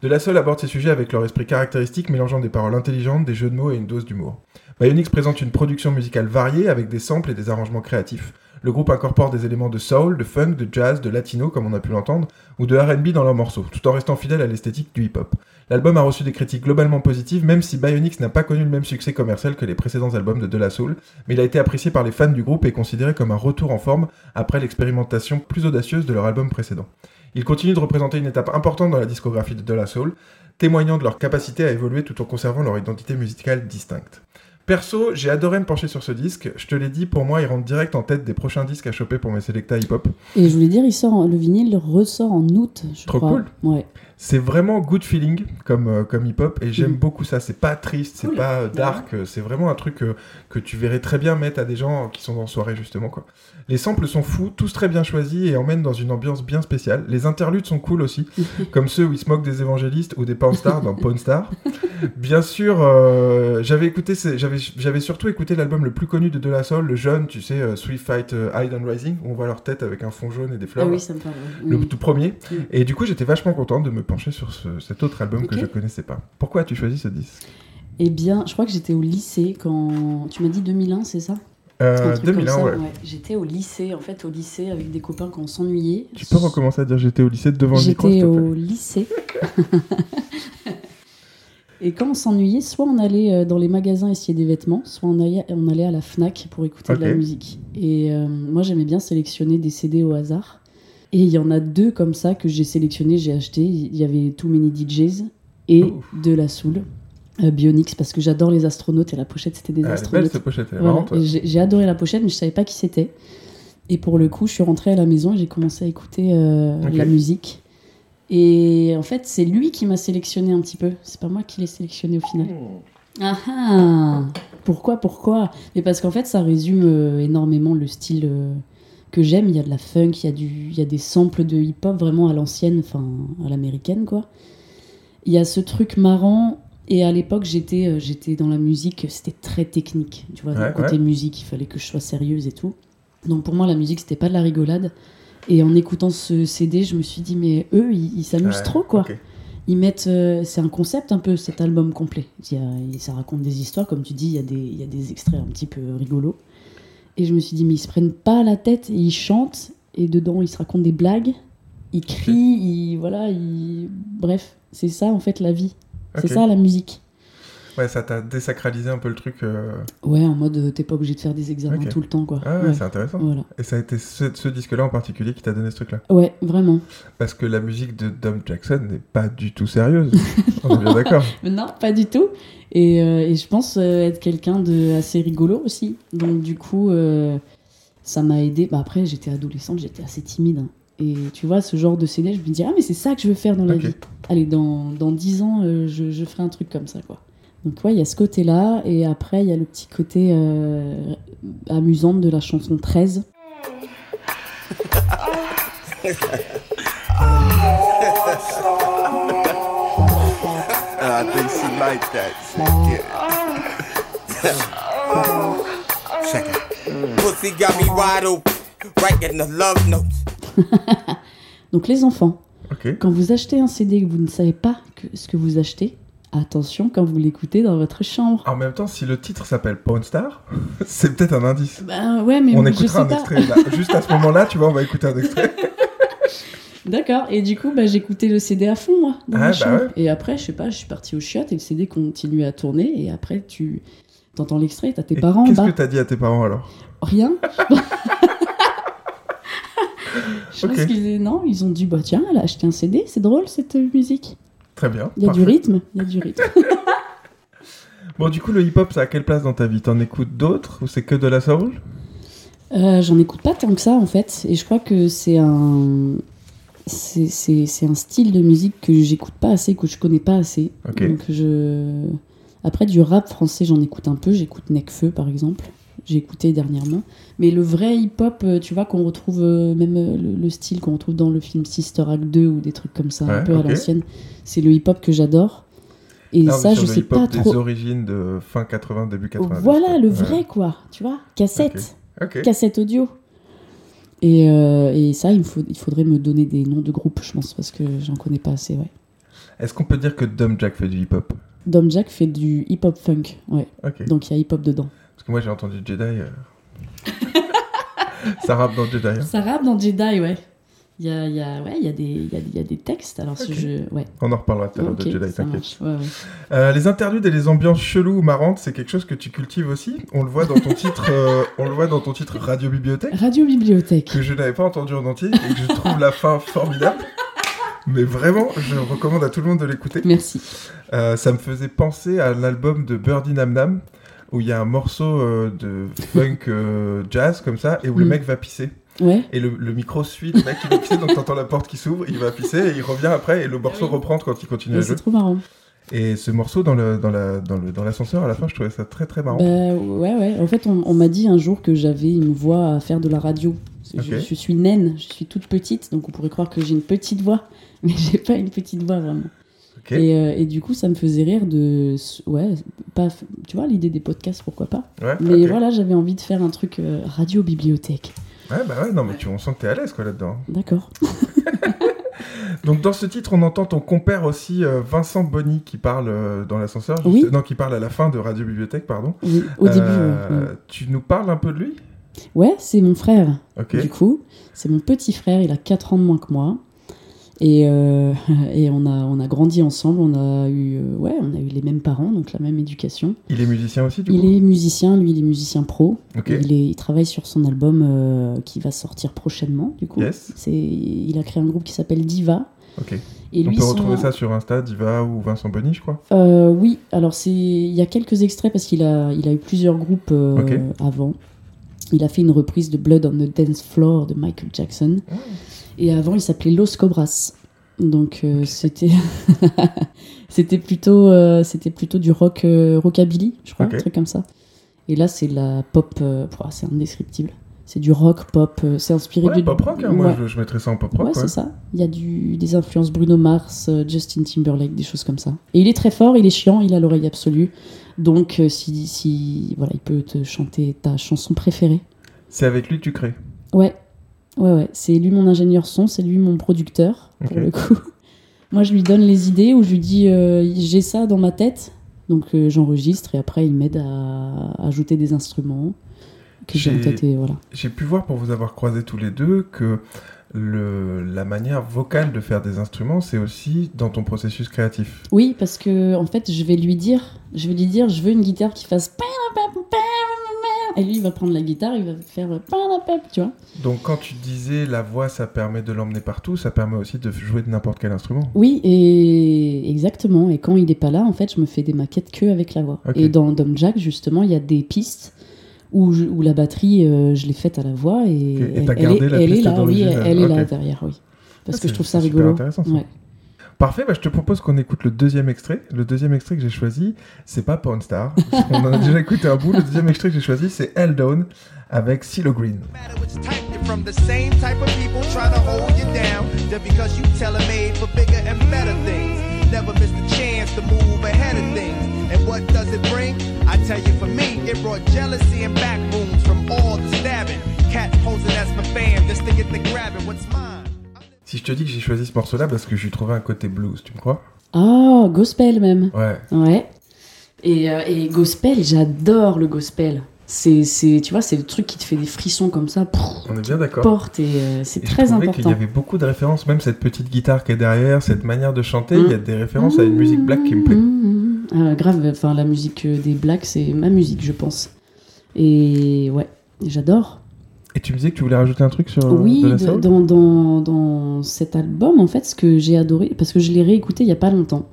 De la Soul aborde ces sujets avec leur esprit caractéristique mélangeant des paroles intelligentes, des jeux de mots et une dose d'humour. Bionics présente une production musicale variée avec des samples et des arrangements créatifs. Le groupe incorpore des éléments de soul, de funk, de jazz, de latino comme on a pu l'entendre, ou de R&B dans leurs morceaux, tout en restant fidèle à l'esthétique du hip-hop. L'album a reçu des critiques globalement positives, même si Bionics n'a pas connu le même succès commercial que les précédents albums de De La Soul, mais il a été apprécié par les fans du groupe et considéré comme un retour en forme après l'expérimentation plus audacieuse de leur album précédent. Ils continuent de représenter une étape importante dans la discographie de De La Soul, témoignant de leur capacité à évoluer tout en conservant leur identité musicale distincte. Perso, j'ai adoré me pencher sur ce disque. Je te l'ai dit, pour moi, il rentre direct en tête des prochains disques à choper pour mes Selecta hip-hop. Et je voulais dire, il sort, en- le vinyle ressort en août, je Trop crois. cool. Ouais. C'est vraiment good feeling comme, euh, comme hip-hop et j'aime Mhm. beaucoup ça. C'est pas triste, c'est Cool. pas euh, dark, euh, c'est vraiment un truc euh, que tu verrais très bien mettre à des gens qui sont en soirée justement. quoi. Les samples sont fous, tous très bien choisis et emmènent dans une ambiance bien spéciale. Les interludes sont cool aussi, comme ceux où ils se moquent des évangélistes ou des Stars dans Pawn Star. Bien sûr, euh, j'avais écouté, j'avais surtout écouté l'album le plus connu de De La Soul, le jeune, tu sais, Sweet Fight Hide and Rising, où on voit leur tête avec un fond jaune et des fleurs. Ah là oui, ça me parle. ouais. le Mm. tout premier. Mm. Et du coup, j'étais vachement content de me pencher sur ce- cet autre album que je connaissais pas. Pourquoi as-tu choisi ce disque Eh bien, je crois que j'étais au lycée quand. Tu m'as dit 2001, c'est ça? Euh, Un truc comme 2001, ça, ouais. J'étais au lycée, en fait, au lycée avec des copains quand on s'ennuyait. Tu peux recommencer à dire j'étais au lycée devant le micro, J'étais au lycée. Et quand on s'ennuyait, soit on allait euh, dans les magasins essayer des vêtements, soit on allait, on allait à la FNAC pour écouter de la musique. Et euh, moi, j'aimais bien sélectionner des CD au hasard. Et il y en a deux comme ça que j'ai sélectionné, j'ai acheté. Il y avait Too Many DJs et Ouf. De La Soul. euh, Bionix, parce que j'adore les astronautes et la pochette c'était des Ah, est belle astronautes. cette pochette, Voilà, J'ai adoré la pochette, mais je savais pas qui c'était. Et pour le coup, je suis rentrée à la maison et j'ai commencé à écouter euh, la musique. Et en fait, c'est lui qui m'a sélectionné un petit peu. C'est pas moi qui l'ai sélectionné au final. Ah ah Pourquoi, pourquoi? Mais parce qu'en fait, ça résume euh, énormément le style euh, que j'aime. Il y a de la funk, il y a, du, il y a des samples de hip-hop vraiment à l'ancienne, enfin à l'américaine, quoi. Il y a ce truc marrant. Et à l'époque, j'étais euh, j'étais dans la musique, c'était très technique. Tu vois, Ouais, côté ouais. musique, il fallait que je sois sérieuse et tout. Donc pour moi, la musique, c'était pas de la rigolade. Et en écoutant ce CD, je me suis dit, mais eux, ils s'amusent Ouais, trop, quoi ils mettent euh, c'est un concept un peu cet album complet il y a- il- ça raconte des histoires comme tu dis il y a des il y a des extraits un petit peu rigolos et je me suis dit mais ils se prennent pas la tête et ils chantent et dedans ils se racontent des blagues ils crient ils voilà ils bref c'est ça en fait la vie. C'est ça la musique Ouais, ça t'a désacralisé un peu le truc. euh, ouais en mode euh, t'es pas obligé de faire des examens tout le temps quoi Ah ouais, ouais. c'est intéressant. voilà Et ça a été ce, ce disque-là en particulier qui t'a donné ce truc-là? ouais vraiment Parce que la musique de Dom Jackson n'est pas du tout sérieuse. On est bien d'accord. Non, pas du tout. Et, euh, et je pense euh, être quelqu'un de assez rigolo aussi. Donc du coup, ça m'a aidé. Bah, après, j'étais adolescente, j'étais assez timide. hein. Et tu vois, ce genre de CD, je me dis, ah mais c'est ça que je veux faire dans la vie. Allez, dans, dans 10 ans, euh, je, je ferai un truc comme ça, quoi. Donc ouais, il y a ce côté-là. Et après, il y a le petit côté euh, amusant de la chanson 13. I think she like that. Check it. Pussy got me wide open, writing the love notes. Donc les enfants, quand vous achetez un CD et que vous ne savez pas que- ce que vous achetez, attention quand vous l'écoutez dans votre chambre. En même temps, si le titre s'appelle Pawn Star, c'est peut-être un indice. Ben ouais, mais on je écoutera sais un pas. extrait. là. Juste à ce moment-là, tu vois, on va écouter un extrait. D'accord, et du coup, bah, j'écoutais le CD à fond, moi, dans Ah, ma bah chambre. ouais. Et après, je sais pas, je suis partie au chiottes et le CD continue à tourner. Et après, tu t'entends l'extrait, t'as tes Et parents en Qu'est-ce que t'as dit à tes parents alors? Rien. je pense qu'ils non, ils ont dit bah tiens, elle a acheté un CD, c'est drôle cette musique. Très bien. Il y a du rythme, il y a du rythme. Bon, du coup, le hip-hop, ça a quelle place dans ta vie? T'en écoutes d'autres ou c'est que de la soul? Euh, J'en écoute pas tant que ça en fait, et je crois que c'est un c'est- c'est c'est un style de musique que j'écoute pas assez, que je connais pas assez. Ok. Donc je après du rap français, j'en écoute un peu. J'écoute Necfeu par exemple. J'ai écouté dernièrement. Mais le vrai hip-hop, euh, tu vois, qu'on retrouve euh, même euh, le, le style qu'on retrouve dans le film Sister Act 2 ou des trucs comme ça, un peu à l'ancienne, c'est le hip-hop que j'adore. Et ça, je sais pas des trop. origines de fin 80, début 90. Voilà, le Ouais. vrai quoi, tu vois, cassette cassette audio. Et, euh, et ça, il, me faut, il faudrait me donner des noms de groupes, je pense, parce que j'en connais pas assez, ouais. Est-ce qu'on peut dire que Dom Jack fait du hip-hop? Dom Jack fait du hip-hop funk, ouais. Ok. Donc il y a hip-hop dedans. Parce que moi, j'ai entendu Jedi. euh, ça rappe dans Jedi. hein. Ça rappe dans Jedi, ouais. Il y a, il y, a, ouais, il y, a des- il y, a, il y a des textes, alors si Ok. je... Ouais, On en reparlera tout à l'heure de Jedi, t'inquiète. marche, ouais, ouais. Euh, les interludes et les ambiances cheloues ou marrantes, c'est quelque chose que tu cultives aussi. On le voit dans ton titre, euh, on le voit dans ton titre Radio Bibliothèque, Radio Bibliothèque. que je n'avais pas entendu en entier et que je trouve la fin formidable. Mais vraiment, je recommande à tout le monde de l'écouter. Merci. Euh, ça me faisait penser à l'album de Birdie Nam Nam, où il y a un morceau euh, de funk euh, jazz comme ça, et où le Mm. mec va pisser. Ouais, Et le, le micro suit le mec qui va pisser, donc t'entends la porte qui s'ouvre, il va pisser, et il revient après, et le morceau oui. reprend quand il continue à jouer. c'est trop marrant. Et ce morceau dans le dans la dans le dans l'ascenseur à la fin, je trouvais ça très très marrant. Bah, ouais, ouais. En fait, on, on m'a dit un jour que j'avais une voix à faire de la radio. Je, Ok. je suis naine, je suis toute petite, donc on pourrait croire que j'ai une petite voix, mais j'ai pas une petite voix vraiment. Ok. Et, euh, et du coup, ça me faisait rire de. Ouais, pas. Tu vois, l'idée des podcasts, pourquoi pas. Ouais, Mais voilà, j'avais envie de faire un truc euh, radio-bibliothèque. Ouais, bah ouais, non, mais tu, on sent que t'es à l'aise quoi là-dedans. D'accord. Donc dans ce titre, on entend ton compère aussi, euh, Vincent Bonny, qui parle euh, dans l'ascenseur. Oui. Non, qui parle à la fin de Radio Bibliothèque, pardon. Oui, au début. Euh. Tu nous parles un peu de lui? Ouais, c'est mon frère. Ok. Du coup, c'est mon petit frère, il a 4 ans de moins que moi. Et, euh, et on, a, on a grandi ensemble, on a, eu, euh, ouais, on a eu les mêmes parents, donc la même éducation. Il est musicien aussi, du Il coup est musicien, lui il est musicien pro. Il, est, il travaille sur son album euh, qui va sortir prochainement, du coup. Yes. C'est, il a créé un groupe qui s'appelle Diva. Ok. Et On lui, peut son- retrouver ça sur Insta, Diva ou Vincent Bonny, je crois. Euh, oui, alors c'est il y a quelques extraits parce qu'il a il a eu plusieurs groupes euh, avant. Il a fait une reprise de Blood on the Dance Floor de Michael Jackson. Et avant, il s'appelait Los Cobras. Donc euh, c'était c'était plutôt euh, c'était plutôt du rock euh, rockabilly, je crois, un truc comme ça. Et là, c'est la pop c'est indescriptible. C'est du rock pop, c'est inspiré Ouais, du pop rock, hein, moi Ouais. je, je mettrais ça en pop rock. Ouais, ouais. c'est ça. Il y a du, des influences Bruno Mars, Justin Timberlake, des choses comme ça. Et il est très fort, il est chiant, il a l'oreille absolue. Donc, si, si voilà, il peut te chanter ta chanson préférée. C'est avec lui que tu crées. Ouais, ouais, ouais. C'est lui mon ingénieur son, c'est lui mon producteur, pour le coup. Moi, je lui donne les idées ou je lui dis euh, j'ai ça dans ma tête. Donc, euh, j'enregistre et après, il m'aide à ajouter des instruments que j'ai en J'ai- tête et voilà. J'ai pu voir pour vous avoir croisé tous les deux que le, la manière vocale de faire des instruments, c'est aussi dans ton processus créatif. Oui, parce que en fait, je vais lui dire, je vais lui dire, je veux une guitare qui fasse et lui il va prendre la guitare, il va faire tu vois. Donc quand tu disais la voix, ça permet de l'emmener partout, ça permet aussi de jouer de n'importe quel instrument. Oui, et exactement. Et quand il est pas là, en fait, je me fais des maquettes que avec la voix. Et dans Dom Jack, justement, il y a des pistes où, je- où la batterie, euh, je l'ai faite à la voix et. Et elle, est, la elle est là, oui, elle, est là derrière, oui. Parce Ah, que je trouve ça rigolo. intéressant, ça. Ouais. Parfait, bah, je te propose qu'on écoute le deuxième extrait. Le deuxième extrait que j'ai choisi, c'est pas Porn Star. qu'on en a déjà écouté un bout. Le deuxième extrait que j'ai choisi, c'est Hell Down avec CeeLo Green. for. Never miss the chance to move ahead of things. And what does it bring? I tell you, for me, it brought jealousy and back wounds from all the stabbing. Cat posing as my fam just to get the grabbing. What's mine? Si je te dis que j'ai choisi ce morceau-là parce que je lui trouvais un côté blues, tu me crois? Ah, gospel même. Ouais. Ouais. Et, euh, et gospel, j'adore le gospel. C'est, c'est, tu vois, c'est le truc qui te fait des frissons comme ça. On est bien d'accord. porte et euh, c'est Et je très trouvais qu'il y important. avait beaucoup de références, même cette petite guitare qui est derrière, cette manière de chanter, il y a des références à une musique black qui me plaît. Mmh, mmh. Ah, grave, enfin la musique euh, des Blacks, c'est ma musique, je pense. Et ouais, j'adore. Et tu me disais que tu voulais rajouter un truc sur euh, oui, de la soul dans, dans, dans cet album, en fait, ce que j'ai adoré, parce que je l'ai réécouté il y a pas longtemps.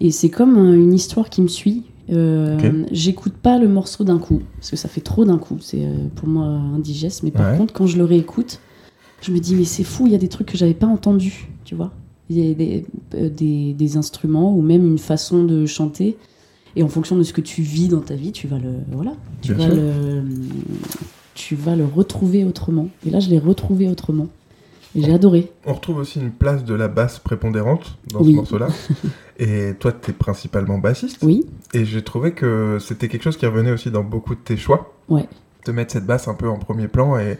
Et c'est comme une histoire qui me suit. Euh. J'écoute pas le morceau d'un coup, parce que ça fait trop d'un coup. C'est euh, pour moi indigeste. Mais par Ouais. contre, quand je le réécoute, je me dis, mais c'est fou, il y a des trucs que j'avais pas entendus, tu vois. Il y a des, des, des instruments ou même une façon de chanter. Et en fonction de ce que tu vis dans ta vie, tu vas le. Voilà. Tu Bien vas sûr. le. Tu vas le retrouver autrement. Et là, je l'ai retrouvé autrement. Et j'ai adoré. On retrouve aussi une place de la basse prépondérante dans ce morceau-là. Et toi, tu es principalement bassiste. Oui, Et j'ai trouvé que c'était quelque chose qui revenait aussi dans beaucoup de tes choix. Ouais. De mettre cette basse un peu en premier plan et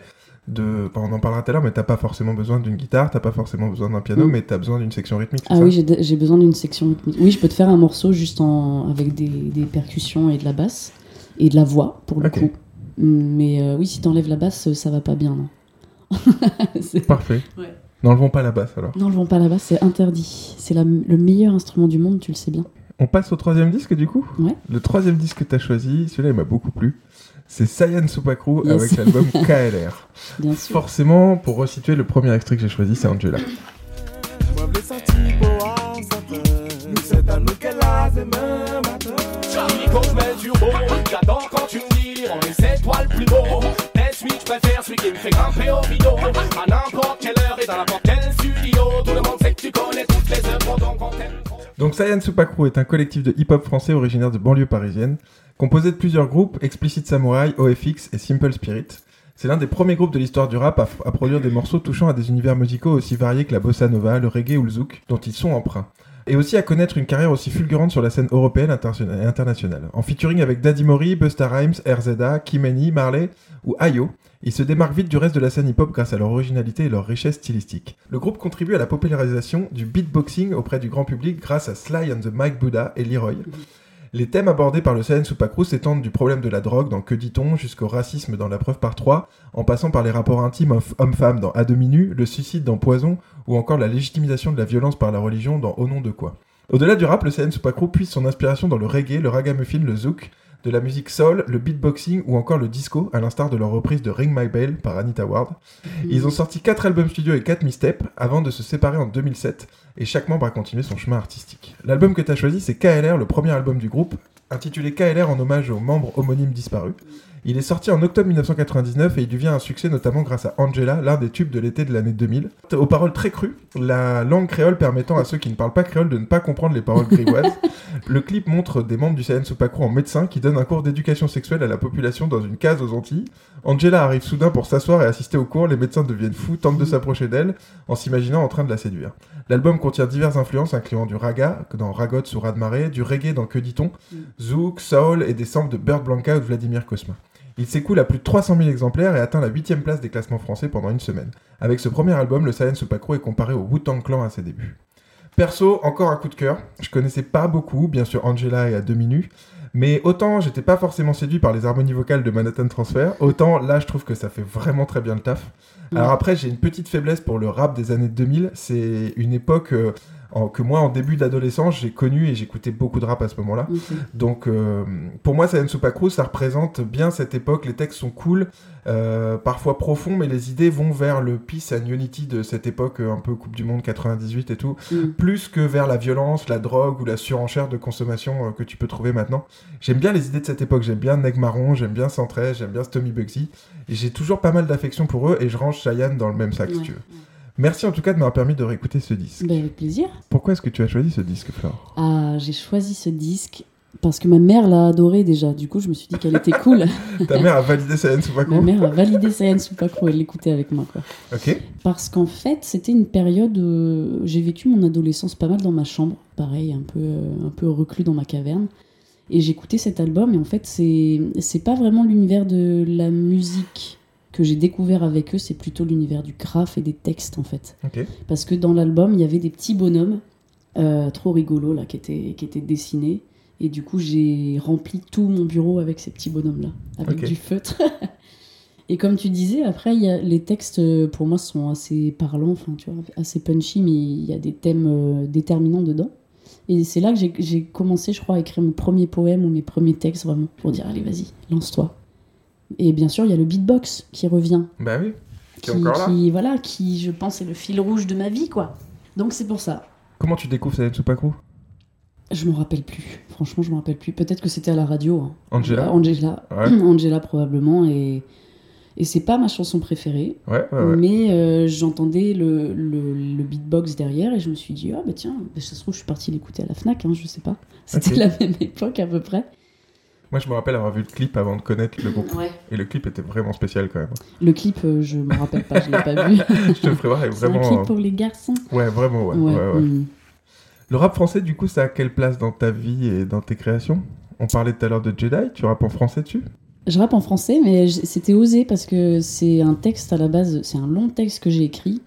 de. enfin, on en parlera tout à l'heure, mais t'as pas forcément besoin d'une guitare, t'as pas forcément besoin d'un piano, Mm. mais t'as besoin d'une section rythmique. Ah ça oui, j'ai j'ai besoin d'une section rythmique. Oui, je peux te faire un morceau juste en, avec des, des percussions et de la basse. Et de la voix, pour le Ok. coup. Mais euh, oui, si t'enlèves la basse, ça va pas bien, non. C'est- Parfait. Ouais. N'enlevons pas la basse alors. N'enlevons pas la basse, c'est interdit. C'est la- le meilleur instrument du monde, tu le sais bien. On passe au troisième disque du coup? Ouais. Le troisième disque que t'as choisi, celui-là il m'a beaucoup plu. C'est Saiyan Supakru Yes. avec l'album KLR. Bien sûr. Forcément, pour resituer, le premier extrait que j'ai choisi, c'est Angela. Donc on t'aime. Supakru est un collectif de hip-hop français originaire de banlieue parisienne, composé de plusieurs groupes, Explicit Samurai, OFX et Simple Spirit. C'est l'un des premiers groupes de l'histoire du rap à, à produire des morceaux touchant à des univers musicaux aussi variés que la bossa nova, le reggae ou le zouk, dont ils sont emprunts. Et aussi à connaître une carrière aussi fulgurante sur la scène européenne et internationale. En featuring avec Daddy Mori, Busta Rhymes, RZA, Kimani, Marley ou Ayo, ils se démarquent vite du reste de la scène hip-hop grâce à leur originalité et leur richesse stylistique. Le groupe contribue à la popularisation du beatboxing auprès du grand public grâce à Sly and the Mike Buddha et Leroy. Les thèmes abordés par le Saiyan Supakru s'étendent du problème de la drogue dans Que dit-on jusqu'au racisme dans La preuve par 3, en passant par les rapports intimes homme- homme-femme dans À demi nu, le suicide dans Poison, ou encore la légitimisation de la violence par la religion dans Au nom de quoi. Au-delà du rap, le Saiyan Supakru puise son inspiration dans le reggae, le ragamuffin, le zouk, de la musique soul, le beatboxing ou encore le disco, à l'instar de leur reprise de Ring My Bell par Anita Ward. Ils ont sorti 4 albums studio et 4 mixtapes avant de se séparer en 2007 et chaque membre a continué son chemin artistique. L'album que tu as choisi, c'est KLR, le premier album du groupe, intitulé KLR en hommage aux membres homonymes disparus. Il est sorti en octobre 1999 et il devient un succès notamment grâce à Angela, l'un des tubes de l'été de l'année 2000. Aux paroles très crues, la langue créole permettant à ceux qui ne parlent pas créole de ne pas comprendre les paroles grivoises. Le clip montre des membres du CN Soupacro en médecin qui donnent un cours d'éducation sexuelle à la population dans une case aux Antilles. Angela arrive soudain pour s'asseoir et assister au cours, les médecins deviennent fous, tentent de s'approcher d'elle en s'imaginant en train de la séduire. L'album contient diverses influences incluant du raga dans Ragot ou Radmaré, du reggae dans Que dit-on, zouk, soul et des samples de Bird Blanca ou de Vladimir Cosma. Il s'écoule à plus de 300 000 exemplaires et atteint la 8 place des classements français pendant une semaine. Avec ce premier album, le Science Supacro est comparé au Wu-Tang Clan à ses débuts. Perso, encore un coup de cœur. Je connaissais pas beaucoup, bien sûr Angela et à demi nu, mais autant j'étais pas forcément séduit par les harmonies vocales de Manhattan Transfer, autant là je trouve que ça fait vraiment très bien le taf. Alors après, j'ai une petite faiblesse pour le rap des années 2000. C'est une époque euh, en- que moi, en début d'adolescence, j'ai connu et j'écoutais beaucoup de rap à ce moment-là. Donc, euh, pour moi, Sayan Supacruz, ça représente bien cette époque. Les textes sont cool, euh, parfois profonds, mais les idées vont vers le peace and unity de cette époque, euh, un peu Coupe du Monde 98 et tout, Mm. plus que vers la violence, la drogue ou la surenchère de consommation euh, que tu peux trouver maintenant. J'aime bien les idées de cette époque. J'aime bien Neg Marron, j'aime bien Centré, j'aime bien Stomy Bugsy. Et j'ai toujours pas mal d'affection pour eux et je range Cheyenne dans le même sac, si Ouais. tu veux. Merci en tout cas de m'avoir permis de réécouter ce disque. Ben, avec plaisir. Pourquoi est-ce que tu as choisi ce disque, Flore? Ah, j'ai choisi ce disque parce que ma mère l'a adoré déjà. Du coup, je me suis dit qu'elle était cool. Ta mère a validé Sayan ma Supacruz mère a validé Sayan Supakro, elle l'écoutait avec moi. Quoi. Ok. Parce qu'en fait, c'était une période. euh, j'ai vécu mon adolescence pas mal dans ma chambre, pareil, un peu, euh, un peu reclus dans ma caverne. Et j'écoutais cet album, et en fait, c'est c'est pas vraiment l'univers de la musique que j'ai découvert avec eux, c'est plutôt l'univers du graphe et des textes, en fait. Parce que dans l'album, il y avait des petits bonhommes euh, trop rigolos là, qui, étaient, qui étaient dessinés. Et du coup, j'ai rempli tout mon bureau avec ces petits bonhommes-là, avec du feutre. et comme tu disais, après, il y a, les textes, euh, pour moi, sont assez parlants, enfin, tu vois, assez punchy, mais il y a des thèmes euh, déterminants dedans. Et c'est là que j'ai- j'ai commencé, je crois, à écrire mon premier poème ou mes premiers textes, vraiment, pour dire, allez, vas-y, lance-toi. Et bien sûr, il y a le beatbox qui revient Bah oui. Qui encore là. qui, voilà, qui, je pense, est le fil rouge de ma vie, quoi. Donc c'est pour ça. Comment tu découvres Sayan Supacruz Je m'en rappelle plus. Franchement, je m'en rappelle plus. Peut-être que c'était à la radio. hein. Angela Euh, Angela. Ouais. Angela, probablement. Et, et c'est pas ma chanson préférée. Ouais, ouais, ouais. Mais euh, j'entendais le, le, le beatbox derrière et je me suis dit, ah bah tiens, bah, ça se trouve, je suis partie l'écouter à la Fnac, hein, je sais pas. C'était la même époque à peu près. Moi, je me rappelle avoir vu le clip avant de connaître le groupe. Ouais. Et le clip était vraiment spécial quand même. Le clip, euh, je me rappelle pas, je l'ai pas vu. je te le ferai voir, il est C'est un vraiment. clip euh, pour les garçons. Ouais, vraiment, ouais. ouais, ouais. mm. Le rap français, du coup, ça a quelle place dans ta vie et dans tes créations? On parlait tout à l'heure de Jedi, tu rappes en français dessus? Je rappe en français, mais c'était osé parce que c'est un texte à la base, c'est un long texte que j'ai écrit.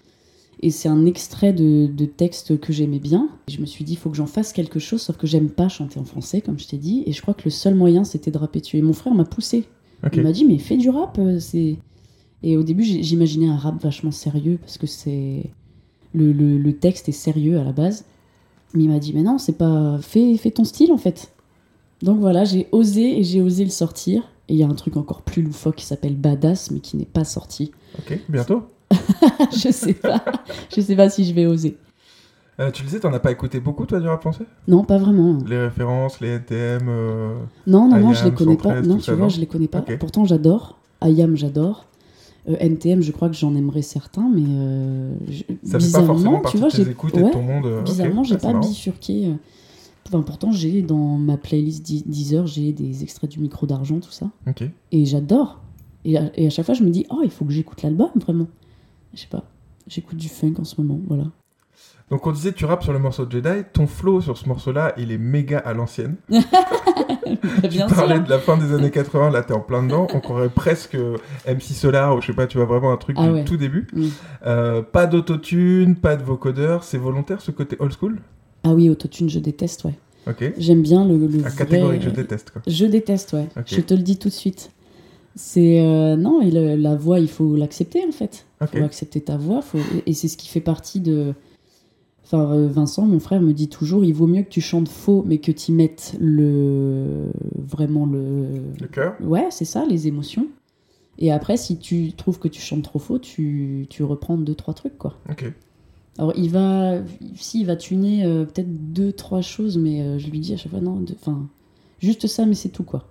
Et c'est un extrait de, de texte que j'aimais bien. Et je me suis dit, il faut que j'en fasse quelque chose, sauf que j'aime pas chanter en français, comme je t'ai dit. Et je crois que le seul moyen, c'était de rapper dessus. Et mon frère m'a poussé. Il m'a dit, mais fais du rap. euh, c'est... Et au début, j'imaginais un rap vachement sérieux, parce que c'est. Le, le- le texte est sérieux à la base. Mais il m'a dit, mais non, c'est pas. Fais, fais ton style, en fait. Donc voilà, j'ai osé et j'ai osé le sortir. Et il y a un truc encore plus loufoque qui s'appelle Badass, mais qui n'est pas sorti. Ok, bientôt. je sais pas. je sais pas si je vais oser. Euh, tu le disais, t'en as pas écouté beaucoup, toi, du rap français? Non, pas vraiment. Les références, les NTM. euh, Non, non, non, je les connais pas. 113, Non, tu ça, vois, non je les connais pas. Pourtant, j'adore. IAM, j'adore. Euh, NTM, je crois que j'en aimerais certains, mais euh, je- Ça fait pas forcément bizarrement, tu vois, de tes j'ai écoutes et de ouais, ton monde. euh, bizarrement, j'ai Ah, c'est pas marrant. bifurqué. Enfin, pourtant, j'ai dans ma playlist Deezer, j'ai des extraits du micro d'argent, tout ça, Ok. et j'adore. Et à chaque fois, je me dis, oh, il faut que j'écoute l'album, vraiment. Je sais pas. J'écoute du funk en ce moment, voilà. Donc, on disait, tu rappes sur le morceau de Jedi. Ton flow sur ce morceau-là, il est méga à l'ancienne. Bien Tu sûr. parlais de la fin des années 80, là, t'es en plein dedans. On croirait presque MC Solar, ou je sais pas, tu vois, vraiment un truc Ah du ouais. tout début. Mm. Euh, pas d'autotune, pas de vocodeur. C'est volontaire, ce côté old school? Ah oui, autotune, je déteste, ouais. Ok. J'aime bien le, le La vrai- catégorie que je déteste, quoi. Je déteste, ouais. Je te le dis tout de suite. C'est euh, non, et le- la voix, il faut l'accepter en fait. Ok. faut accepter ta voix, faut... et c'est ce qui fait partie de. Enfin, euh, Vincent, mon frère, me dit toujours il vaut mieux que tu chantes faux, mais que tu mettes le. vraiment le. Le cœur Ouais, c'est ça, les émotions. Et après, si tu trouves que tu chantes trop faux, tu, tu reprends deux, trois trucs, quoi. Ok. Alors, il va. Si, il va tuner euh, peut-être deux, trois choses, mais euh, je lui dis à chaque fois non, enfin. Juste ça, mais c'est tout, quoi.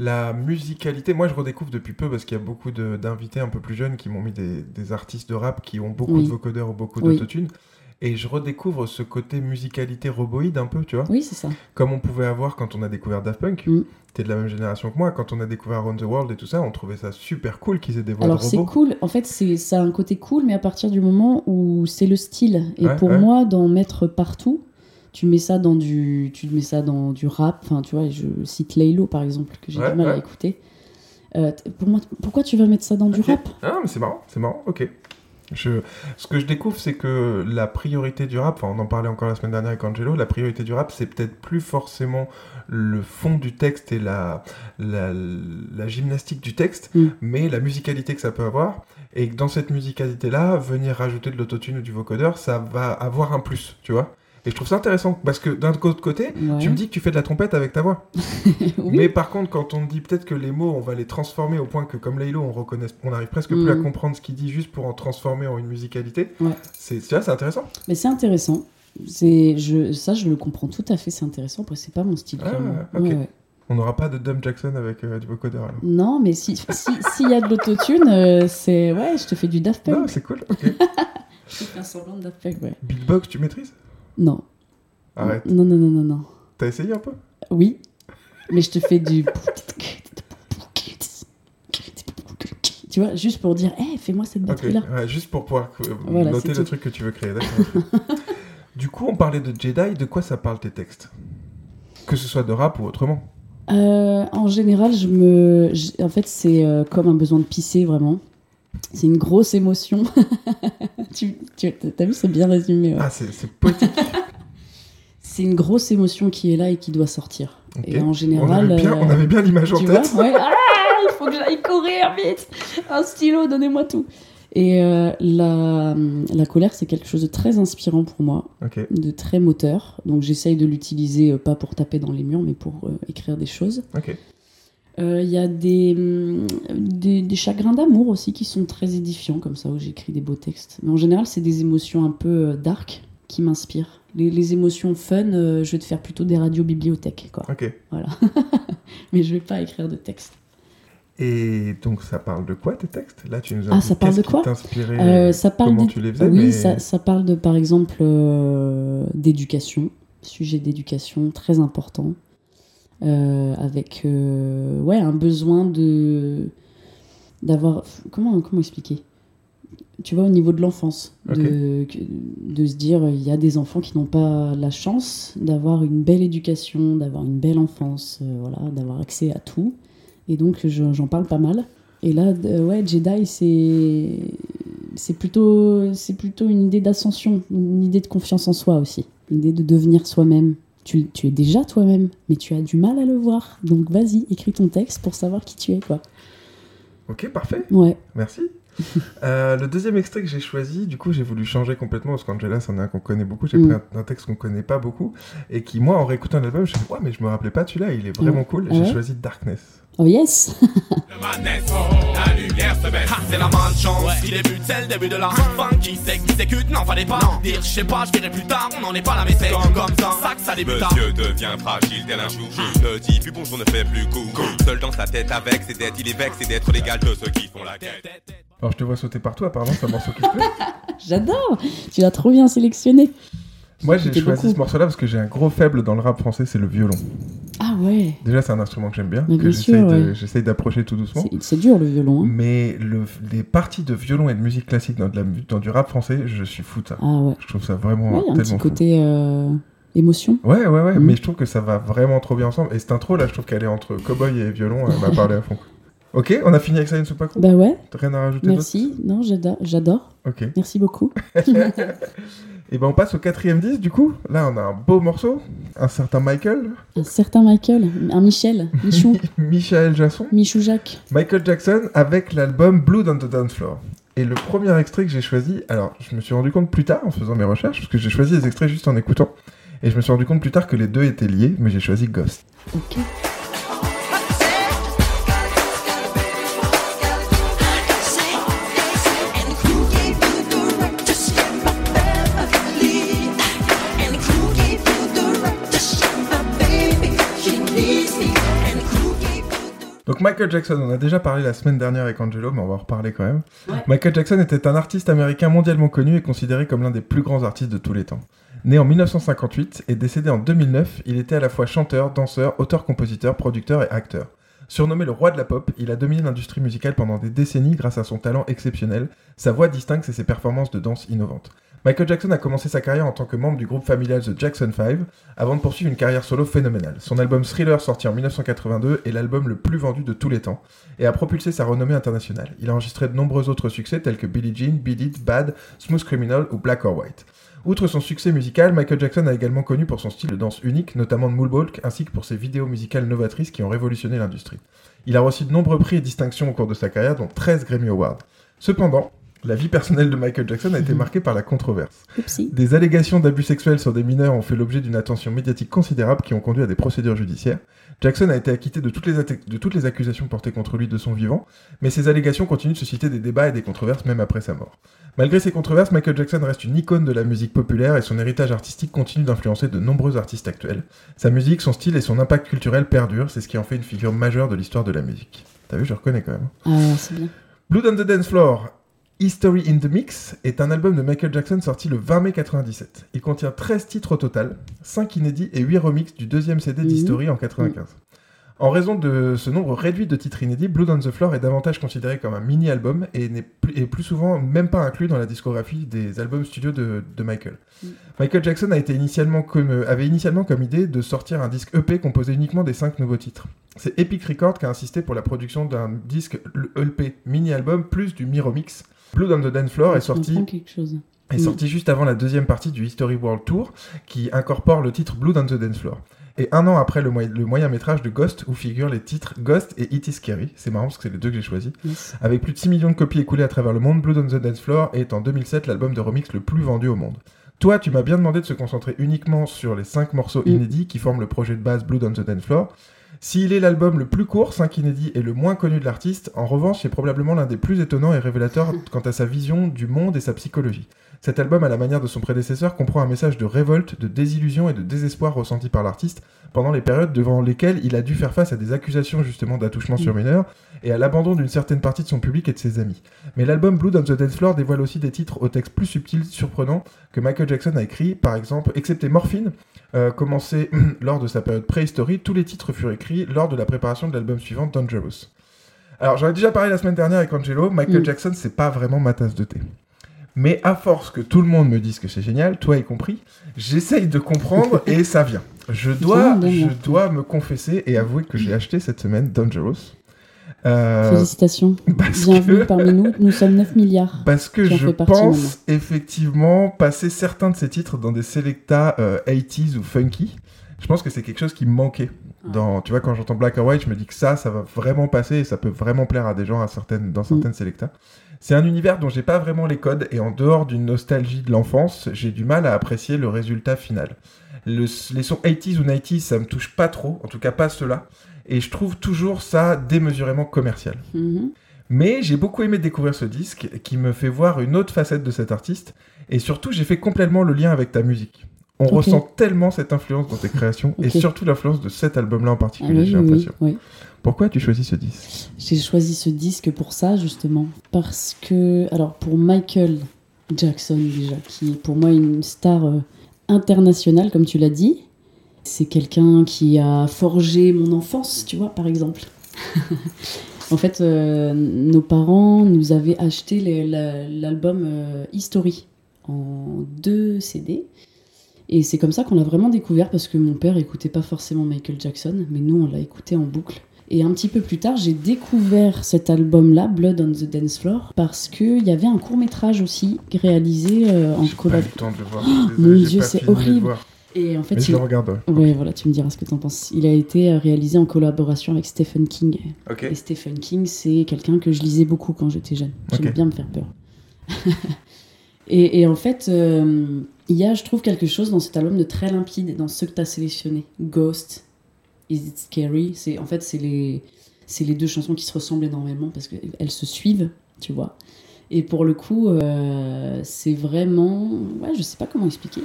La musicalité, moi je redécouvre depuis peu parce qu'il y a beaucoup d'invités un peu plus jeunes qui m'ont mis des, des artistes de rap qui ont beaucoup Oui. de vocodeurs ou beaucoup Oui. d'autotune. Et je redécouvre ce côté musicalité roboïde un peu, tu vois. Oui, c'est ça. Comme on pouvait avoir quand on a découvert Daft Punk. Mm. T'es de la même génération que moi. Quand on a découvert Around the World et tout ça, on trouvait ça super cool qu'ils aient des voix Alors de c'est cool, en fait c'est ça a un côté cool, mais à partir du moment où c'est le style. Et Ouais, pour ouais. moi, d'en mettre partout, tu mets ça dans du, tu mets ça dans du rap. Enfin, tu vois, je cite Laylo par exemple que j'ai Ouais, du mal à écouter. Euh, pour moi, pourquoi tu vas mettre ça dans du rap? Ah, mais c'est marrant, c'est marrant, ok. Je... Ce que je découvre, c'est que la priorité du rap, enfin, on en parlait encore la semaine dernière avec Angelo, la priorité du rap, c'est peut-être plus forcément le fond du texte et la, la, la gymnastique du texte, Mm. mais la musicalité que ça peut avoir. Et que dans cette musicalité-là, venir rajouter de l'autotune ou du vocodeur, ça va avoir un plus, tu vois. Et je trouve ça intéressant, parce que d'un autre côté, Ouais. tu me dis que tu fais de la trompette avec ta voix. Oui. Mais par contre, quand on dit peut-être que les mots, on va les transformer au point que, comme Laylo, on reconnaît, on arrive presque plus à Mhm. comprendre ce qu'il dit juste pour en transformer en une musicalité. Ouais. C'est, c'est intéressant. Mais c'est intéressant. C'est, je, ça, je le comprends tout à fait. C'est intéressant. Après, c'est pas mon style. Ah, clairement. ok. Ouais, ouais. On n'aura pas de Dumb Jackson avec euh, du vocodeur. Alors. Non, mais si si- s'il y a de l'autotune, euh, c'est ouais, je te fais du Daft Non, Punk. c'est cool. ok. je fais un semblant de Daft Punk, ouais. Beatbox, tu maîtrises? Non. Arrête. Non, non, non, non, non. T'as essayé un peu? Oui, mais je te fais du. Tu vois, juste pour dire, hé, fais-moi cette batterie-là. Ouais, juste pour pouvoir euh, Voilà, noter le tout. truc que tu veux créer. du coup, on parlait de Jedi. De quoi ça parle tes textes? Que ce soit de rap ou autrement. Euh, en général, je me. En fait, c'est euh, comme un besoin de pisser, vraiment. C'est une grosse émotion. tu, tu as vu, c'est bien résumé. ouais. Ah, c'est, poétique. C'est une grosse émotion qui est là et qui doit sortir. Et en on, général. avait bien, euh, on avait bien l'image en vois tête. ouais. Ah, il faut que j'aille courir vite. Un stylo, donnez-moi tout. Et euh, la, la colère, c'est quelque chose de très inspirant pour moi, de très moteur. Donc j'essaye de l'utiliser, euh, pas pour taper dans les murs, mais pour écrire des choses. Euh, Il y a des, hum, des, des chagrins d'amour aussi qui sont très édifiants, comme ça, où j'écris des beaux textes. Mais en général, c'est des émotions un peu euh, dark qui m'inspirent. Les, les émotions fun, euh, je vais te faire plutôt des radios bibliothèques, quoi. Ok. Voilà. Mais je vais pas écrire de texte. Et donc, ça parle de quoi tes textes? Là, tu nous as Ah, dit ça parle de quoi? Euh, ça parle comment tu les faisais, Oui, mais- ça, ça parle de, par exemple, euh, d'éducation, sujet d'éducation très important, euh, avec euh, ouais, un besoin de d'avoir... Comment, comment expliquer? Tu vois, au niveau de l'enfance, de, de se dire, il y a des enfants qui n'ont pas la chance d'avoir une belle éducation, d'avoir une belle enfance, euh, voilà, d'avoir accès à tout. Et donc, je- j'en parle pas mal. Et là, d- ouais, Jedi, c'est c'est plutôt c'est plutôt une idée d'ascension, une idée de confiance en soi aussi, une idée de devenir soi-même. Tu, tu es déjà toi-même, mais tu as du mal à le voir. Donc vas-y, écris ton texte pour savoir qui tu es, quoi. Ok, parfait. Ouais. Merci. Euh, le deuxième extrait que j'ai choisi, du coup, j'ai voulu changer complètement parce qu'Angela, c'en est un qu'on connaît beaucoup. J'ai Mm. pris un, un texte qu'on connaît pas beaucoup et qui, moi, en réécoutant l'album, je me suis dit, ouais, mais je me rappelais pas de celui-là, il est vraiment Mm. cool. J'ai ouais choisi Darkness. Oh yes Le la lumière se baisse. C'est la malchance qui débute, c'est le début de la fin qui s'exécute. Non, fallait pas dire, je sais pas, je dirai plus tard, on n'en est pas là, mais c'est comme, comme ça, ça que ça débute. Monsieur devient fragile tel un chou. Ne dit plus bonjour, ne fait plus coup. Seul dans sa tête avec ses dettes, il est vexé d'être l'égal de ceux qui font la quête. Alors, je te vois sauter partout, apparemment, c'est un morceau qui te plaît. J'adore Tu l'as trop bien sélectionné. Moi, j'ai choisi beaucoup. ce morceau-là parce que j'ai un gros faible dans le rap français, c'est le violon. Ouais Déjà, c'est un instrument que j'aime bien, Mais que j'essaye ouais. d'approcher tout doucement. C'est- dur le violon. hein. Mais le, les parties de violon et de musique classique dans, de la mu- dans du rap français, je suis fou de ça. Ah ouais. Je trouve ça vraiment Ouais, a un tellement petit fou. côté euh, émotion. Ouais, ouais, ouais, Mhm. mais je trouve que ça va vraiment trop bien ensemble. Et cette intro, là, je trouve qu'elle est entre cowboy et violon, elle m'a parlé à fond. Ok, on a fini avec Science Supaku Bah ouais, Rien à rajouter merci. Non, j'adore. Ok. Merci beaucoup. Et ben on passe au quatrième disque, du coup. Là, on a un beau morceau. Un certain Michael. Un certain Michael, un Michel, Michou, Michael Jasson. Michou Jacques. Michael Jackson avec l'album Blood on the Dance Floor. Et le premier extrait que j'ai choisi, alors je me suis rendu compte plus tard en faisant mes recherches, parce que j'ai choisi les extraits juste en écoutant, et je me suis rendu compte plus tard que les deux étaient liés, mais j'ai choisi Ghost. Ok. Donc Michael Jackson, on a déjà parlé la semaine dernière avec Angelo, mais on va en reparler quand même. Michael Jackson était un artiste américain mondialement connu et considéré comme l'un des plus grands artistes de tous les temps. Né en 1958 et décédé en 2009, il était à la fois chanteur, danseur, auteur-compositeur, producteur et acteur. Surnommé le roi de la pop, il a dominé l'industrie musicale pendant des décennies grâce à son talent exceptionnel, sa voix distincte et ses performances de danse innovantes. Michael Jackson a commencé sa carrière en tant que membre du groupe familial The Jackson 5 avant de poursuivre une carrière solo phénoménale. Son album Thriller sorti en 1982 est l'album le plus vendu de tous les temps et a propulsé sa renommée internationale. Il a enregistré de nombreux autres succès tels que Billie Jean, Beat It, Bad, Smooth Criminal ou Black or White. Outre son succès musical, Michael Jackson a également connu pour son style de danse unique, notamment de moonwalk, ainsi que pour ses vidéos musicales novatrices qui ont révolutionné l'industrie. Il a reçu de nombreux prix et distinctions au cours de sa carrière, dont 13 Grammy Awards. Cependant, la vie personnelle de Michael Jackson a été marquée par la controverse. Oupsie. Des allégations d'abus sexuels sur des mineurs ont fait l'objet d'une attention médiatique considérable qui ont conduit à des procédures judiciaires. Jackson a été acquitté de toutes, les atta- de toutes les accusations portées contre lui de son vivant, mais ces allégations continuent de susciter des débats et des controverses même après sa mort. Malgré ces controverses, Michael Jackson reste une icône de la musique populaire et son héritage artistique continue d'influencer de nombreux artistes actuels. Sa musique, son style et son impact culturel perdurent, c'est ce qui en fait une figure majeure de l'histoire de la musique. T'as vu, je reconnais quand même. Ah, c'est bien. Blood on the Dance Floor, History in the Mix est un album de Michael Jackson sorti le 20 mai 97. Il contient 13 titres au total, 5 inédits et 8 remixes du deuxième CD Mhm. d'History en 95. En raison de ce nombre réduit de titres inédits, Blood on the Floor est davantage considéré comme un mini-album et n'est plus, souvent même pas inclus dans la discographie des albums studio de, de Michael. Michael Jackson a été initialement comme, avait initialement comme idée de sortir un disque EP composé uniquement des 5 nouveaux titres. C'est Epic Records qui a insisté pour la production d'un disque EP mini-album plus du mi-remix. Blood on the Dance Floor est sorti comprends quelque chose. est Mm. sorti juste avant la deuxième partie du History World Tour, qui incorpore le titre Blood on the Dance Floor. Et un an après le, moy- le moyen métrage de Ghost, où figurent les titres Ghost et It Is Scary. C'est marrant parce que c'est les deux que j'ai choisis. Yes. Avec plus de 6 millions de copies écoulées à travers le monde, Blood on the Dance Floor est en 2007 l'album de remix le plus vendu au monde. Toi, tu m'as bien demandé de se concentrer uniquement sur les 5 morceaux Mm. inédits qui forment le projet de base Blood on the Dance Floor. S'il est l'album le plus court, 5 inédits, et le moins connu de l'artiste, en revanche, c'est probablement l'un des plus étonnants et révélateurs quant à sa vision du monde et sa psychologie. Cet album, à la manière de son prédécesseur, comprend un message de révolte, de désillusion et de désespoir ressenti par l'artiste pendant les périodes devant lesquelles il a dû faire face à des accusations justement d'attouchement sur mineurs et à l'abandon d'une certaine partie de son public et de ses amis. Mais l'album Blood on the Dance Floor dévoile aussi des titres aux textes plus subtils, surprenants, que Michael Jackson a écrit, par exemple, excepté Morphine, euh, commencé lors de sa période préhistorique, tous les titres furent écrits lors de la préparation de l'album suivant, Dangerous. Alors, j'en ai déjà parlé la semaine dernière avec Angelo, Michael Mm. Jackson, c'est pas vraiment ma tasse de thé. Mais à force que tout le monde me dise que c'est génial, toi y compris, j'essaye de comprendre et ça vient. Je dois, je dois me confesser et avouer que j'ai acheté cette semaine Dangerous. Euh, Félicitations. parce Bienvenue que- parmi nous. Nous sommes 9 milliards. parce que je pense effectivement passer certains de ces titres dans des selecta euh, 80s ou funky. Je pense que c'est quelque chose qui me manquait. Dans, tu vois, quand j'entends Black or White, je me dis que ça, ça va vraiment passer et ça peut vraiment plaire à des gens à certaines, dans certaines selecta. C'est un univers dont j'ai pas vraiment les codes et en dehors d'une nostalgie de l'enfance, j'ai du mal à apprécier le résultat final. Le- les sons 80s ou 90s, ça me touche pas trop, en tout cas pas ceux-là, et je trouve toujours ça démesurément commercial. Mhm. Mais j'ai beaucoup aimé découvrir ce disque qui me fait voir une autre facette de cet artiste et surtout j'ai fait complètement le lien avec ta musique. On ressent tellement cette influence dans tes créations et surtout l'influence de cet album-là en Ah particulier, oui, j'ai l'impression. oui, oui. Pourquoi as-tu choisi ce disque? J'ai choisi ce disque pour ça, justement. Parce que, alors, pour Michael Jackson, déjà, qui est pour moi une star euh, internationale, comme tu l'as dit, c'est quelqu'un qui a forgé mon enfance, tu vois, par exemple. en fait, euh, nos parents nous avaient acheté l'album euh, History en deux CD. Et c'est comme ça qu'on l'a vraiment découvert parce que mon père écoutait pas forcément Michael Jackson, mais nous on l'a écouté en boucle. Et un petit peu plus tard, j'ai découvert cet album-là, Blood on the Dance Floor, parce qu'il y avait un court-métrage aussi réalisé euh, en J'ai pas eu collab. le temps de le voir. Oh, Désolé, mon Dieu, c'est horrible. Et en fait, Mais je il- le regarde. ouais. Ouais, voilà, tu me diras ce que t'en penses. Il a été euh, réalisé en collaboration avec Stephen King. Et Stephen King, c'est quelqu'un que je lisais beaucoup quand j'étais jeune. Ok. bien me faire peur. Et, et en fait, euh, il y a, je trouve, quelque chose dans cet album de très limpide, dans ceux que tu as sélectionnés. Ghost, Is It Scary? C'est, En fait, c'est les, c'est les deux chansons qui se ressemblent énormément parce qu'elles se suivent, tu vois. Et pour le coup, euh, c'est vraiment. Ouais, je sais pas comment expliquer.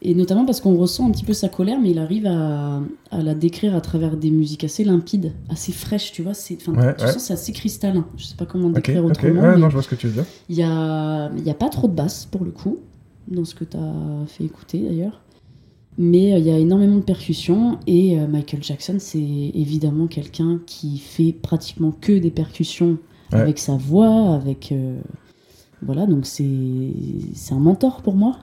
Et notamment parce qu'on ressent un petit peu sa colère, mais il arrive à, à la décrire à travers des musiques assez limpides, assez fraîches, tu vois. C'est, Ouais, tu ouais. sens c'est assez cristallin. Je sais pas comment décrire autrement. Ouais, mais non, je vois ce que tu veux dire. il y a, y a pas trop de basse pour le coup, dans ce que tu as fait écouter d'ailleurs. Mais euh, il y a énormément de percussions et euh, Michael Jackson, c'est évidemment quelqu'un qui fait pratiquement que des percussions Ouais. avec sa voix, avec. euh, voilà, donc c'est un mentor pour moi.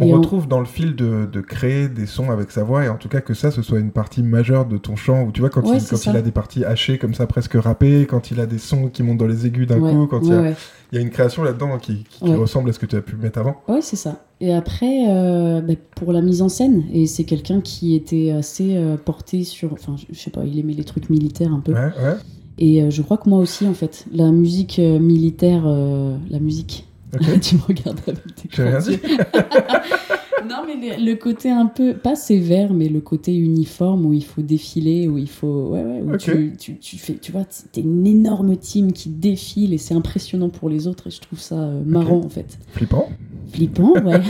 On retrouve dans le fil de, de créer des sons avec sa voix, et en tout cas que ça, ce soit une partie majeure de ton chant, où tu vois, quand, Ouais, il, quand a des parties hachées, comme ça, presque rappées, quand il a des sons qui montent dans les aigus d'un Ouais, coup, quand il, y a, ouais. il y a une création là-dedans qui, qui- qui Ouais. ressemble à ce que tu as pu mettre avant. Ouais, c'est ça. Et après, euh, bah, pour la mise en scène, et c'est quelqu'un qui était assez euh, porté sur. Enfin, je je sais pas, il aimait les trucs militaires un peu. Ouais, ouais. Et euh, je crois que moi aussi, en fait, la musique militaire, la musique. Tu me regardes avec tes J'ai rien dit. non, mais le, le côté un peu, pas sévère, mais le côté uniforme où il faut défiler, où il faut. Ouais, ouais, où tu, tu, tu fais. Tu vois, t'es une énorme team qui défile et c'est impressionnant pour les autres et je trouve ça euh, marrant, en fait. Flippant. Flippant, ouais.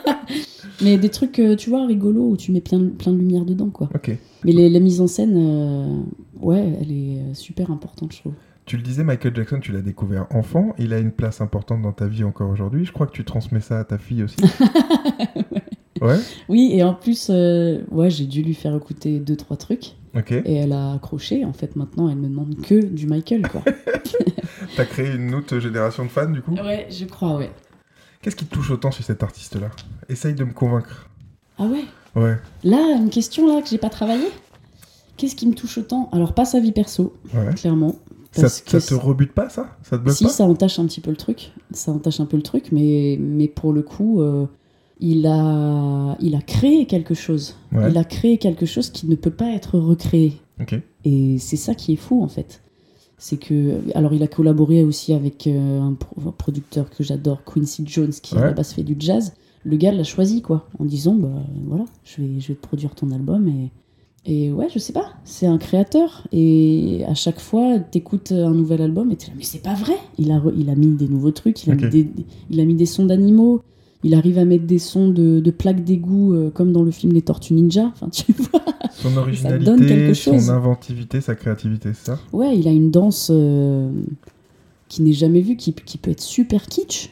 mais des trucs, euh, tu vois, rigolos où tu mets plein, plein de lumière dedans, quoi. Ok. Mais les- la mise en scène, euh, ouais, elle est super importante, je trouve. Tu le disais, Michael Jackson, tu l'as découvert enfant. Il a une place importante dans ta vie encore aujourd'hui. Je crois que tu transmets ça à ta fille aussi. ouais. Oui, et en plus, euh, ouais, j'ai dû lui faire écouter deux, trois trucs. Ok. Et elle a accroché. En fait, maintenant, elle me demande que du Michael, quoi. T'as créé une autre génération de fans, du coup? ouais, je crois, ouais. Qu'est-ce qui te touche autant sur cet artiste-là? Essaye de me convaincre. Ah ouais? Ouais. Là, une question là que j'ai pas travaillé. Qu'est-ce qui me touche autant? Alors, pas sa vie perso, Ouais. clairement. Ça, ça te rebute pas, ça? Ça te bloque Si, pas? ça entache un petit peu le truc. Ça entache un peu le truc, mais, mais pour le coup, euh, il, a, il a créé quelque chose. Ouais. Il a créé quelque chose qui ne peut pas être recréé. Ok. Et c'est ça qui est fou, en fait. C'est que. Alors, il a collaboré aussi avec euh, un, pro- un producteur que j'adore, Quincy Jones, qui Ouais. à la base fait du jazz. Le gars l'a choisi, quoi, en disant bah voilà, je vais, je vais te produire ton album. Et, et ouais, je sais pas, c'est un créateur. Et à chaque fois, t'écoutes un nouvel album et t'es là, mais c'est pas vrai Il a, re- il a mis des nouveaux trucs, il a, mis, des, il a mis des sons d'animaux. Il arrive à mettre des sons de, de plaques d'égout euh, comme dans le film Les Tortues Ninja. Enfin, tu vois. Son donne originalité, quelque chose. son inventivité, sa créativité, c'est ça? Ouais, il a une danse euh, qui n'est jamais vue, qui, qui peut être super kitsch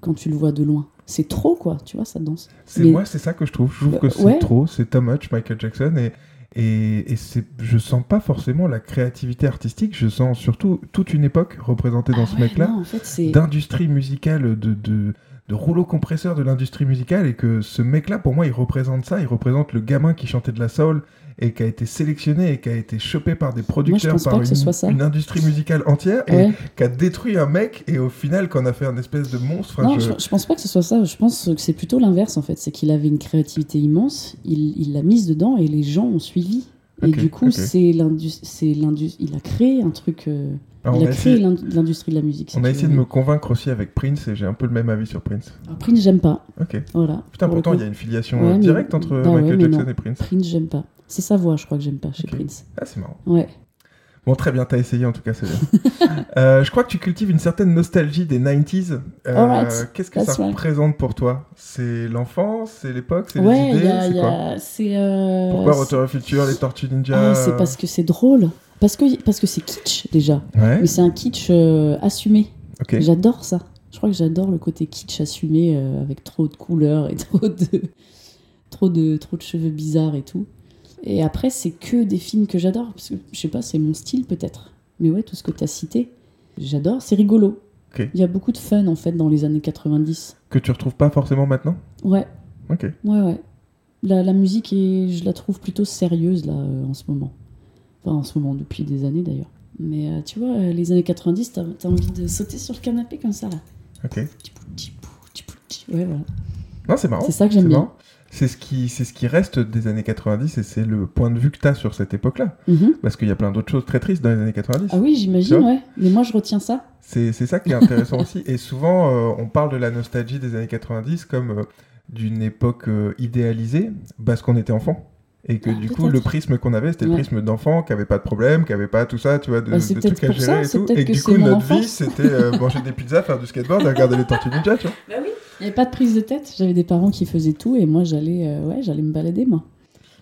quand tu le vois de loin. C'est trop, quoi, tu vois, sa danse. C'est Mais- moi, c'est ça que je trouve. Je trouve que c'est Ouais. trop, c'est too much, Michael Jackson, et et, et je sens pas forcément la créativité artistique. Je sens surtout toute une époque représentée dans Ah ce ouais, mec-là, en fait, d'industrie musicale, de, de de rouleau compresseur de l'industrie musicale, et que ce mec-là, pour moi, il représente ça. Il représente le gamin qui chantait de la soul et qui a été sélectionné et qui a été chopé par des producteurs, par une, industrie musicale entière, et Ouais. qui a détruit un mec et au final qu'on a fait un espèce de monstre. Non, je- je... je pense pas que ce soit ça. Je pense que c'est plutôt l'inverse, en fait. C'est qu'il avait une créativité immense, il l'a mise dedans et les gens ont suivi. Et du coup, ok. c'est il a créé un truc. euh, il a a créé l'industrie de la musique. si On a essayé de me convaincre aussi avec Prince et j'ai un peu le même avis sur Prince. Alors, Prince, j'aime pas. Ok. Voilà. Putain, Pour pourtant il y a une filiation Ouais, euh, mais- directe entre bah Michael Jackson non. et Prince. Prince, j'aime pas. C'est sa voix, je crois que j'aime pas chez. Prince. Ah, c'est marrant. Ouais. Bon, très bien, t'as essayé en tout cas, c'est bien. Euh, je crois que tu cultives une certaine nostalgie des 90s. Euh, Qu'est-ce que that's ça right. représente pour toi? C'est l'enfance, c'est l'époque, c'est Ouais, les idées, c'est y quoi? C'est. euh, Pourquoi c'est- Retour au futur, les Tortues Ninja Ah, c'est parce que c'est drôle. Parce que parce que c'est kitsch déjà. Ouais, Mais c'est un kitsch euh, assumé. J'adore ça. Je crois que j'adore le côté kitsch assumé euh, avec trop de couleurs et trop de trop de trop de cheveux bizarres et tout. Et après c'est que des films que j'adore parce que je sais pas, c'est mon style peut-être. Mais ouais, tout ce que tu as cité, j'adore, c'est rigolo. Il y a beaucoup de fun en fait dans les années 90. Que tu retrouves pas forcément maintenant? Ouais, Ok. ouais, ouais. La, la musique, est, je la trouve plutôt sérieuse là euh, en ce moment. Enfin, en ce moment, depuis des années d'ailleurs. Mais euh, tu vois, euh, les années 90, t'as as envie de sauter sur le canapé comme ça là. Ok. Ouais, voilà. Non, c'est marrant. C'est ça que j'aime bien. marrant. C'est ce qui c'est ce qui reste des années 90 et c'est le point de vue que tu as sur cette époque-là. Mhm. Parce qu'il y a plein d'autres choses très tristes dans les années 90. Ah oui, j'imagine, ouais. Mais moi, je retiens ça. C'est c'est ça qui est intéressant aussi. Et souvent, euh, on parle de la nostalgie des années 90 comme euh, d'une époque euh, idéalisée parce qu'on était enfant. Et que Ah, du coup, le prisme qu'on avait, c'était le prisme d'enfant qui avait pas de problème, qui avait pas tout ça, tu vois, de, Bah, de trucs à gérer ça, et tout. Et que du coup, notre vie, c'était euh, manger des pizzas, faire du skateboard et regarder les Tortues Ninja, tu vois. Bah oui. Il n'y avait pas de prise de tête. J'avais des parents qui faisaient tout et moi, j'allais euh, ouais, j'allais me balader, moi.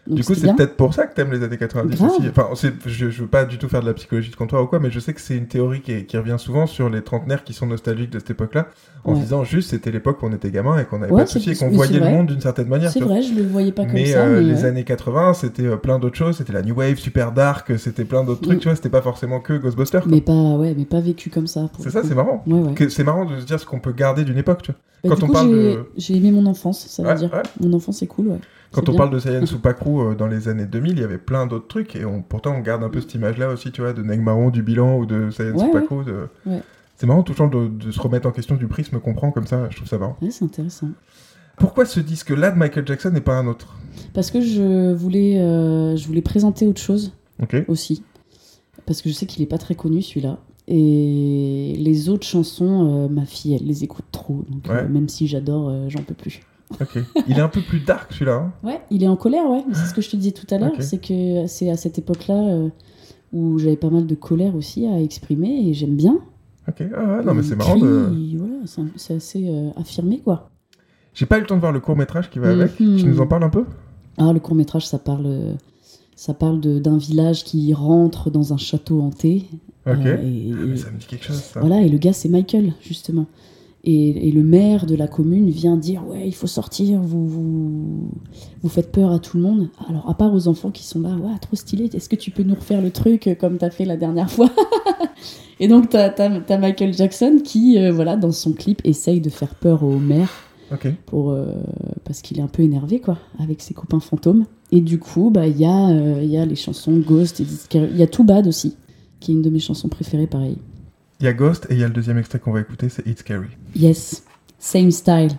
Donc, du coup, c'est peut-être pour ça que t'aimes les années 90 Grave. aussi. Enfin, je, je veux pas du tout faire de la psychologie de comptoir ou quoi, mais je sais que c'est une théorie qui, est- qui revient souvent sur les trentenaires qui sont nostalgiques de cette époque-là, en Ouais. disant juste c'était l'époque où on était gamin et qu'on n'avait Ouais, pas de soucis et qu'on voyait le monde d'une certaine manière. C'est vrai, je le voyais pas comme mais ça. euh, mais les ouais. années 80, c'était euh, plein d'autres choses. C'était la new wave, super dark, c'était plein d'autres trucs. Mm. Tu vois, c'était pas forcément que Ghostbusters. quoi. Mais pas, ouais, mais pas vécu comme ça. C'est ça, c'est marrant. C'est marrant de se dire ce qu'on peut garder d'une époque. Tu vois. Bah, quand on parle j'ai de- j'ai aimé mon enfance, ça veut dire. Mon enfance, c'est cool, ouais. Quand on bien. parle de Science Supakru euh, dans les années 2000, il y avait plein d'autres trucs et on, pourtant on garde un peu cette image-là aussi, tu vois, de Negmaron, du bilan ou de Science Ouais, de- Ouais. C'est marrant tout le temps de, de se remettre en question du prisme qu'on prend comme ça, je trouve ça marrant. Ouais, c'est intéressant. Pourquoi ce disque-là de Michael Jackson et pas un autre? Parce que je voulais, euh, je voulais présenter autre chose aussi. Parce que je sais qu'il est pas très connu celui-là. Et les autres chansons, euh, ma fille, elle les écoute trop. Donc euh, même si j'adore, j'en peux plus. Il est un peu plus dark celui-là. hein Ouais, il est en colère, ouais. C'est ce que je te disais tout à l'heure. C'est que c'est à cette époque-là euh, où j'avais pas mal de colère aussi à exprimer et j'aime bien. ok. Ah ouais, non mais c'est marrant. De... il- voilà, c'est assez euh, affirmé, quoi. J'ai pas eu le temps de voir le court métrage qui va avec. Mhm. Tu nous en parles un peu? Ah, le court métrage, ça parle, euh, ça parle d'un village qui rentre dans un château hanté. Ok. Euh, et, Ah, mais ça me dit quelque chose ça. voilà, et le gars, c'est Michael, justement. Et, et le maire de la commune vient dire Ouais, il faut sortir, vous, vous, vous faites peur à tout le monde. Alors, à part aux enfants qui sont là, ouais, trop stylé, est-ce que tu peux nous refaire le truc euh, comme t'as fait la dernière fois Et donc, t'as as, Michael Jackson qui, euh, voilà, dans son clip, essaye de faire peur au maire pour, euh, parce qu'il est un peu énervé, quoi, avec ses copains fantômes. Et du coup, bah, il y, a, euh, il y a les chansons Ghost, il y a Too Bad aussi, qui est une de mes chansons préférées, pareil. Il y a Ghost et il y a le deuxième extrait qu'on va écouter, c'est It's Scary. Yes, same style.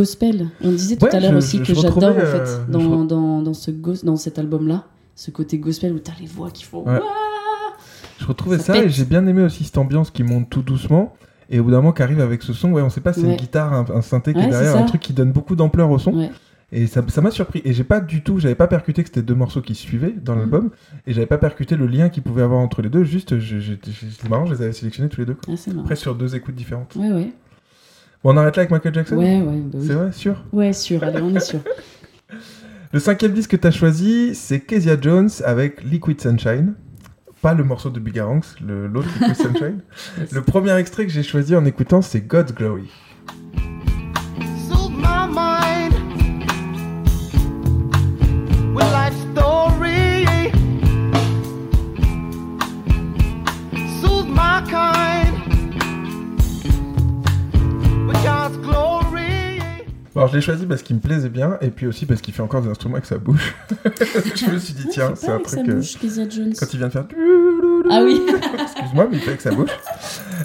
Gospel. On disait tout Ouais, à l'heure aussi je- que j'adore en fait euh, je dans, dans, dans, ce dans cet album-là. Ce côté gospel où t'as les voix qui font. Ouais. Je retrouvais Ça et j'ai bien aimé aussi cette ambiance qui monte tout doucement. Et au bout d'un moment, qu'arrive avec ce son, ouais, on sait pas, c'est Ouais. une guitare, un, un synthé qui est derrière, un truc qui donne beaucoup d'ampleur au son. Et ça ça m'a surpris. Et j'ai pas du tout, j'avais pas percuté que c'était deux morceaux qui suivaient dans Mhm. l'album. Et j'avais pas percuté le lien qu'il pouvait avoir entre les deux. Juste, c'est marrant, je les avais sélectionnés tous les deux. Ah, c'est marrant. Après, sur deux écoutes différentes. Ouais, ouais. Bon, on arrête là avec Michael Jackson Ouais, ouais, bah oui. C'est vrai, sûr. Ouais, sûr, allez, on est sûr. Le cinquième disque que t'as choisi, c'est Kezia Jones avec Liquid Sunshine. Pas le morceau de Bigaranx, le- l'autre Liquid Sunshine. Le premier extrait que j'ai choisi en écoutant, c'est God's Glory. my mind with life alors, je l'ai choisi parce qu'il me plaisait bien, et puis aussi parce qu'il fait encore des instruments avec sa bouche. je me suis dit, tiens, c'est un avec truc. euh, bouche, Kezia Jones. Quand il vient de faire. Ah oui. Excuse-moi, mais il fait avec sa bouche.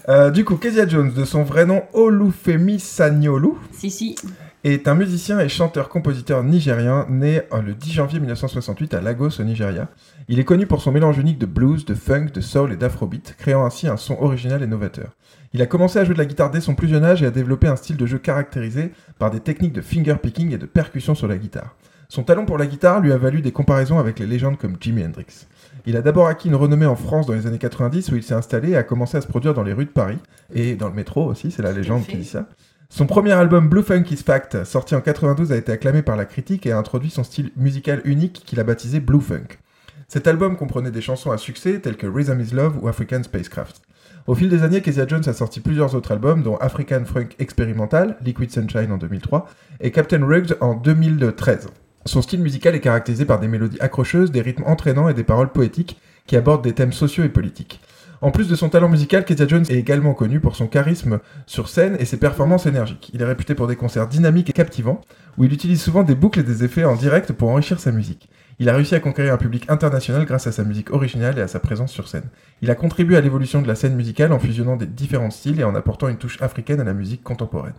Euh, du coup, Kezia Jones, de son vrai nom Olufemi Sanyolu, Si, si. est un musicien et chanteur-compositeur nigérien né euh, le 10 janvier 1968 à Lagos au Nigeria. Il est connu pour son mélange unique de blues, de funk, de soul et d'afrobeat, créant ainsi un son original et novateur. Il a commencé à jouer de la guitare dès son plus jeune âge et a développé un style de jeu caractérisé par des techniques de finger picking et de percussion sur la guitare. Son talent pour la guitare lui a valu des comparaisons avec les légendes comme Jimi Hendrix. Il a d'abord acquis une renommée en France dans les années 90 où il s'est installé et a commencé à se produire dans les rues de Paris et dans le métro aussi, c'est la légende qui dit ça. Son premier album Blue Funk is Fact, sorti en 92, a été acclamé par la critique et a introduit son style musical unique qu'il a baptisé Blue Funk. Cet album comprenait des chansons à succès telles que Rhythm is Love ou African Spacecraft. Au fil des années, Kezia Jones a sorti plusieurs autres albums, dont African Funk Experimental, Liquid Sunshine en 2003 et Captain Rugged en 2013. Son style musical est caractérisé par des mélodies accrocheuses, des rythmes entraînants et des paroles poétiques qui abordent des thèmes sociaux et politiques. En plus de son talent musical, Kezia Jones est également connu pour son charisme sur scène et ses performances énergiques. Il est réputé pour des concerts dynamiques et captivants, où il utilise souvent des boucles et des effets en direct pour enrichir sa musique. Il a réussi à conquérir un public international grâce à sa musique originale et à sa présence sur scène. Il a contribué à l'évolution de la scène musicale en fusionnant des différents styles et en apportant une touche africaine à la musique contemporaine.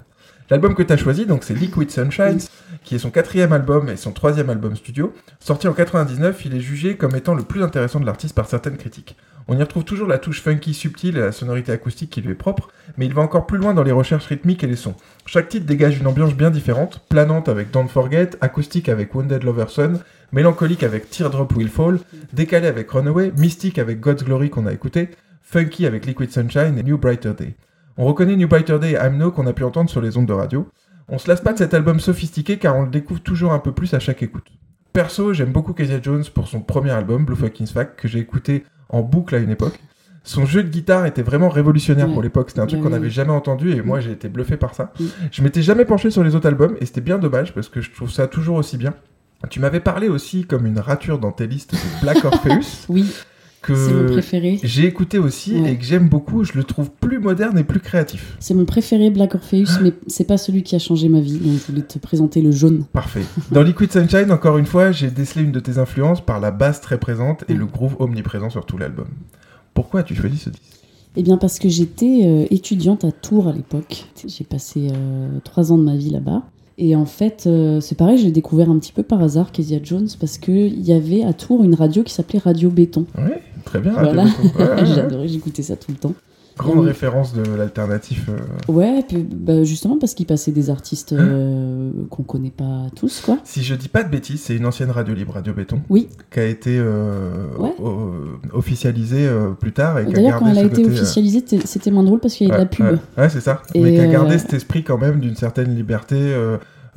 L'album que tu as choisi, donc c'est Liquid Sunshine, qui est son quatrième album et son troisième album studio. Sorti en 99, il est jugé comme étant le plus intéressant de l'artiste par certaines critiques. On y retrouve toujours la touche funky subtile et la sonorité acoustique qui lui est propre, mais il va encore plus loin dans les recherches rythmiques et les sons. Chaque titre dégage une ambiance bien différente, planante avec Don't Forget, acoustique avec Wounded Lover Son, mélancolique avec Teardrop Will Fall, décalé avec Runaway, mystique avec God's Glory qu'on a écouté, funky avec Liquid Sunshine et New Brighter Day. On reconnaît New Brighter Day et I'm No qu'on a pu entendre sur les ondes de radio. On se lasse pas de cet album sophistiqué car on le découvre toujours un peu plus à chaque écoute. Perso, j'aime beaucoup Kezia Jones pour son premier album, Blue Fucking Fact, que j'ai écouté en boucle à une époque. Son jeu de guitare était vraiment révolutionnaire pour l'époque. C'était un truc Ouais, qu'on n'avait jamais entendu et moi j'ai été bluffé par ça. Mm. Je m'étais jamais penché sur les autres albums et c'était bien dommage parce que je trouve ça toujours aussi bien. Tu m'avais parlé aussi comme une rature dans tes listes de Black Orpheus Oui, que préféré. j'ai écouté aussi Ouais. et que j'aime beaucoup. Je le trouve plus moderne et plus créatif. C'est mon préféré, Black Orpheus, mais c'est pas celui qui a changé ma vie. Donc je voulais te présenter le jaune. Parfait. Dans Liquid Sunshine, encore une fois, j'ai décelé une de tes influences par la basse très présente et le groove omniprésent sur tout l'album. Pourquoi as-tu choisi ce disque? Eh bien, parce que j'étais euh, étudiante à Tours à l'époque. J'ai passé euh, trois ans de ma vie là-bas. Et en fait, euh, c'est pareil, j'ai découvert un petit peu par hasard Kezia Jones parce qu'il y avait à Tours une radio qui s'appelait Radio Béton. Ouais, très bien. Voilà. Béton. Ouais. J'adorais, j'écoutais ça tout le temps. Grande Oui. référence de l'alternatif. euh. Ouais, puis, bah, justement parce qu'il passait des artistes Hein euh, qu'on connaît pas tous, quoi. Si je dis pas de bêtises, c'est une ancienne radio libre, Radio Béton, Oui. qui a été euh, Ouais. officialisée euh, plus tard et D'ailleurs, quand elle a été côté, euh, officialisée, c'était moins drôle parce qu'il y avait de la pub. Ouais, c'est ça. Et, Mais qui a gardé cet esprit quand même d'une certaine liberté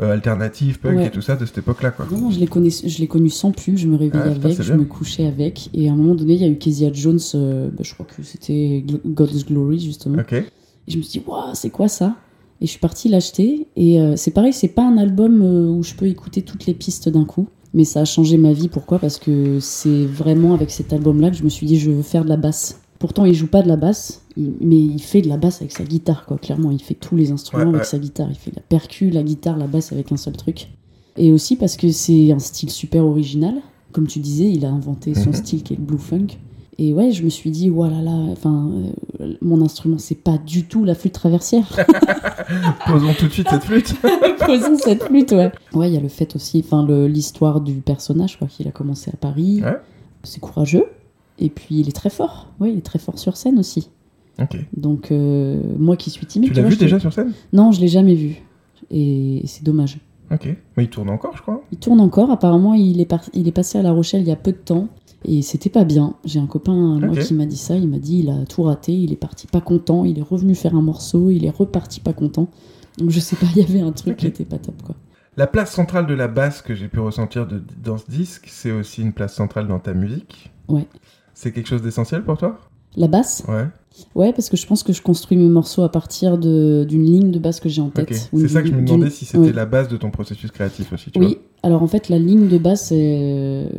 euh, alternative, punk Ouais. et tout ça de cette époque-là, quoi. Non, non, je l'ai connu, je sans pub, je me réveillais Ah, avec, je bien. me couchais avec, et à un moment donné, il y a eu Kezia Jones, euh, bah, je crois que c'était God's Glory justement, Ok. et je me suis dit, waouh, c'est quoi ça? Et je suis partie l'acheter, et euh, c'est pareil, c'est pas un album euh, où je peux écouter toutes les pistes d'un coup, mais ça a changé ma vie, pourquoi? Parce que c'est vraiment avec cet album-là que je me suis dit, je veux faire de la basse. Pourtant, il joue pas de la basse, il- mais il fait de la basse avec sa guitare, quoi. Clairement, il fait tous les instruments Ouais, avec ouais. sa guitare. Il fait la percu, la guitare, la basse avec un seul truc. Et aussi parce que c'est un style super original. Comme tu disais, il a inventé son Mhm. style qui est le blue funk. Et ouais, je me suis dit, voilà, là, enfin, euh, mon instrument, c'est pas du tout la flûte traversière. Posons tout de suite cette flûte. Posons cette flûte, ouais. Ouais, il y a le fait aussi, enfin, l'histoire du personnage, quoi, qu'il a commencé à Paris. Ouais. C'est courageux. Et puis, il est très fort. Ouais, il est très fort sur scène aussi. Donc, euh, moi qui suis timide. Tu l'as vu te- déjà sur scène? Non, je l'ai jamais vu. Et c'est dommage. Ok. Mais il tourne encore, je crois. Il tourne encore. Apparemment, il est, par- il est passé à La Rochelle il y a peu de temps. Et c'était pas bien. J'ai un copain moi, qui m'a dit ça. Il m'a dit il a tout raté. Il est parti pas content. Il est revenu faire un morceau. Il est reparti pas content. Donc je sais pas, il y avait un truc qui était pas top quoi. La place centrale de la basse que j'ai pu ressentir de- dans ce disque, c'est aussi une place centrale dans ta musique. Ouais. C'est quelque chose d'essentiel pour toi? La basse? Ouais. Ouais, parce que je pense que je construis mes morceaux à partir de- d'une ligne de basse que j'ai en tête. C'est ça que je me demandais si c'était la base de ton processus créatif aussi, tu Oui, alors en fait, la ligne de basse, c'est...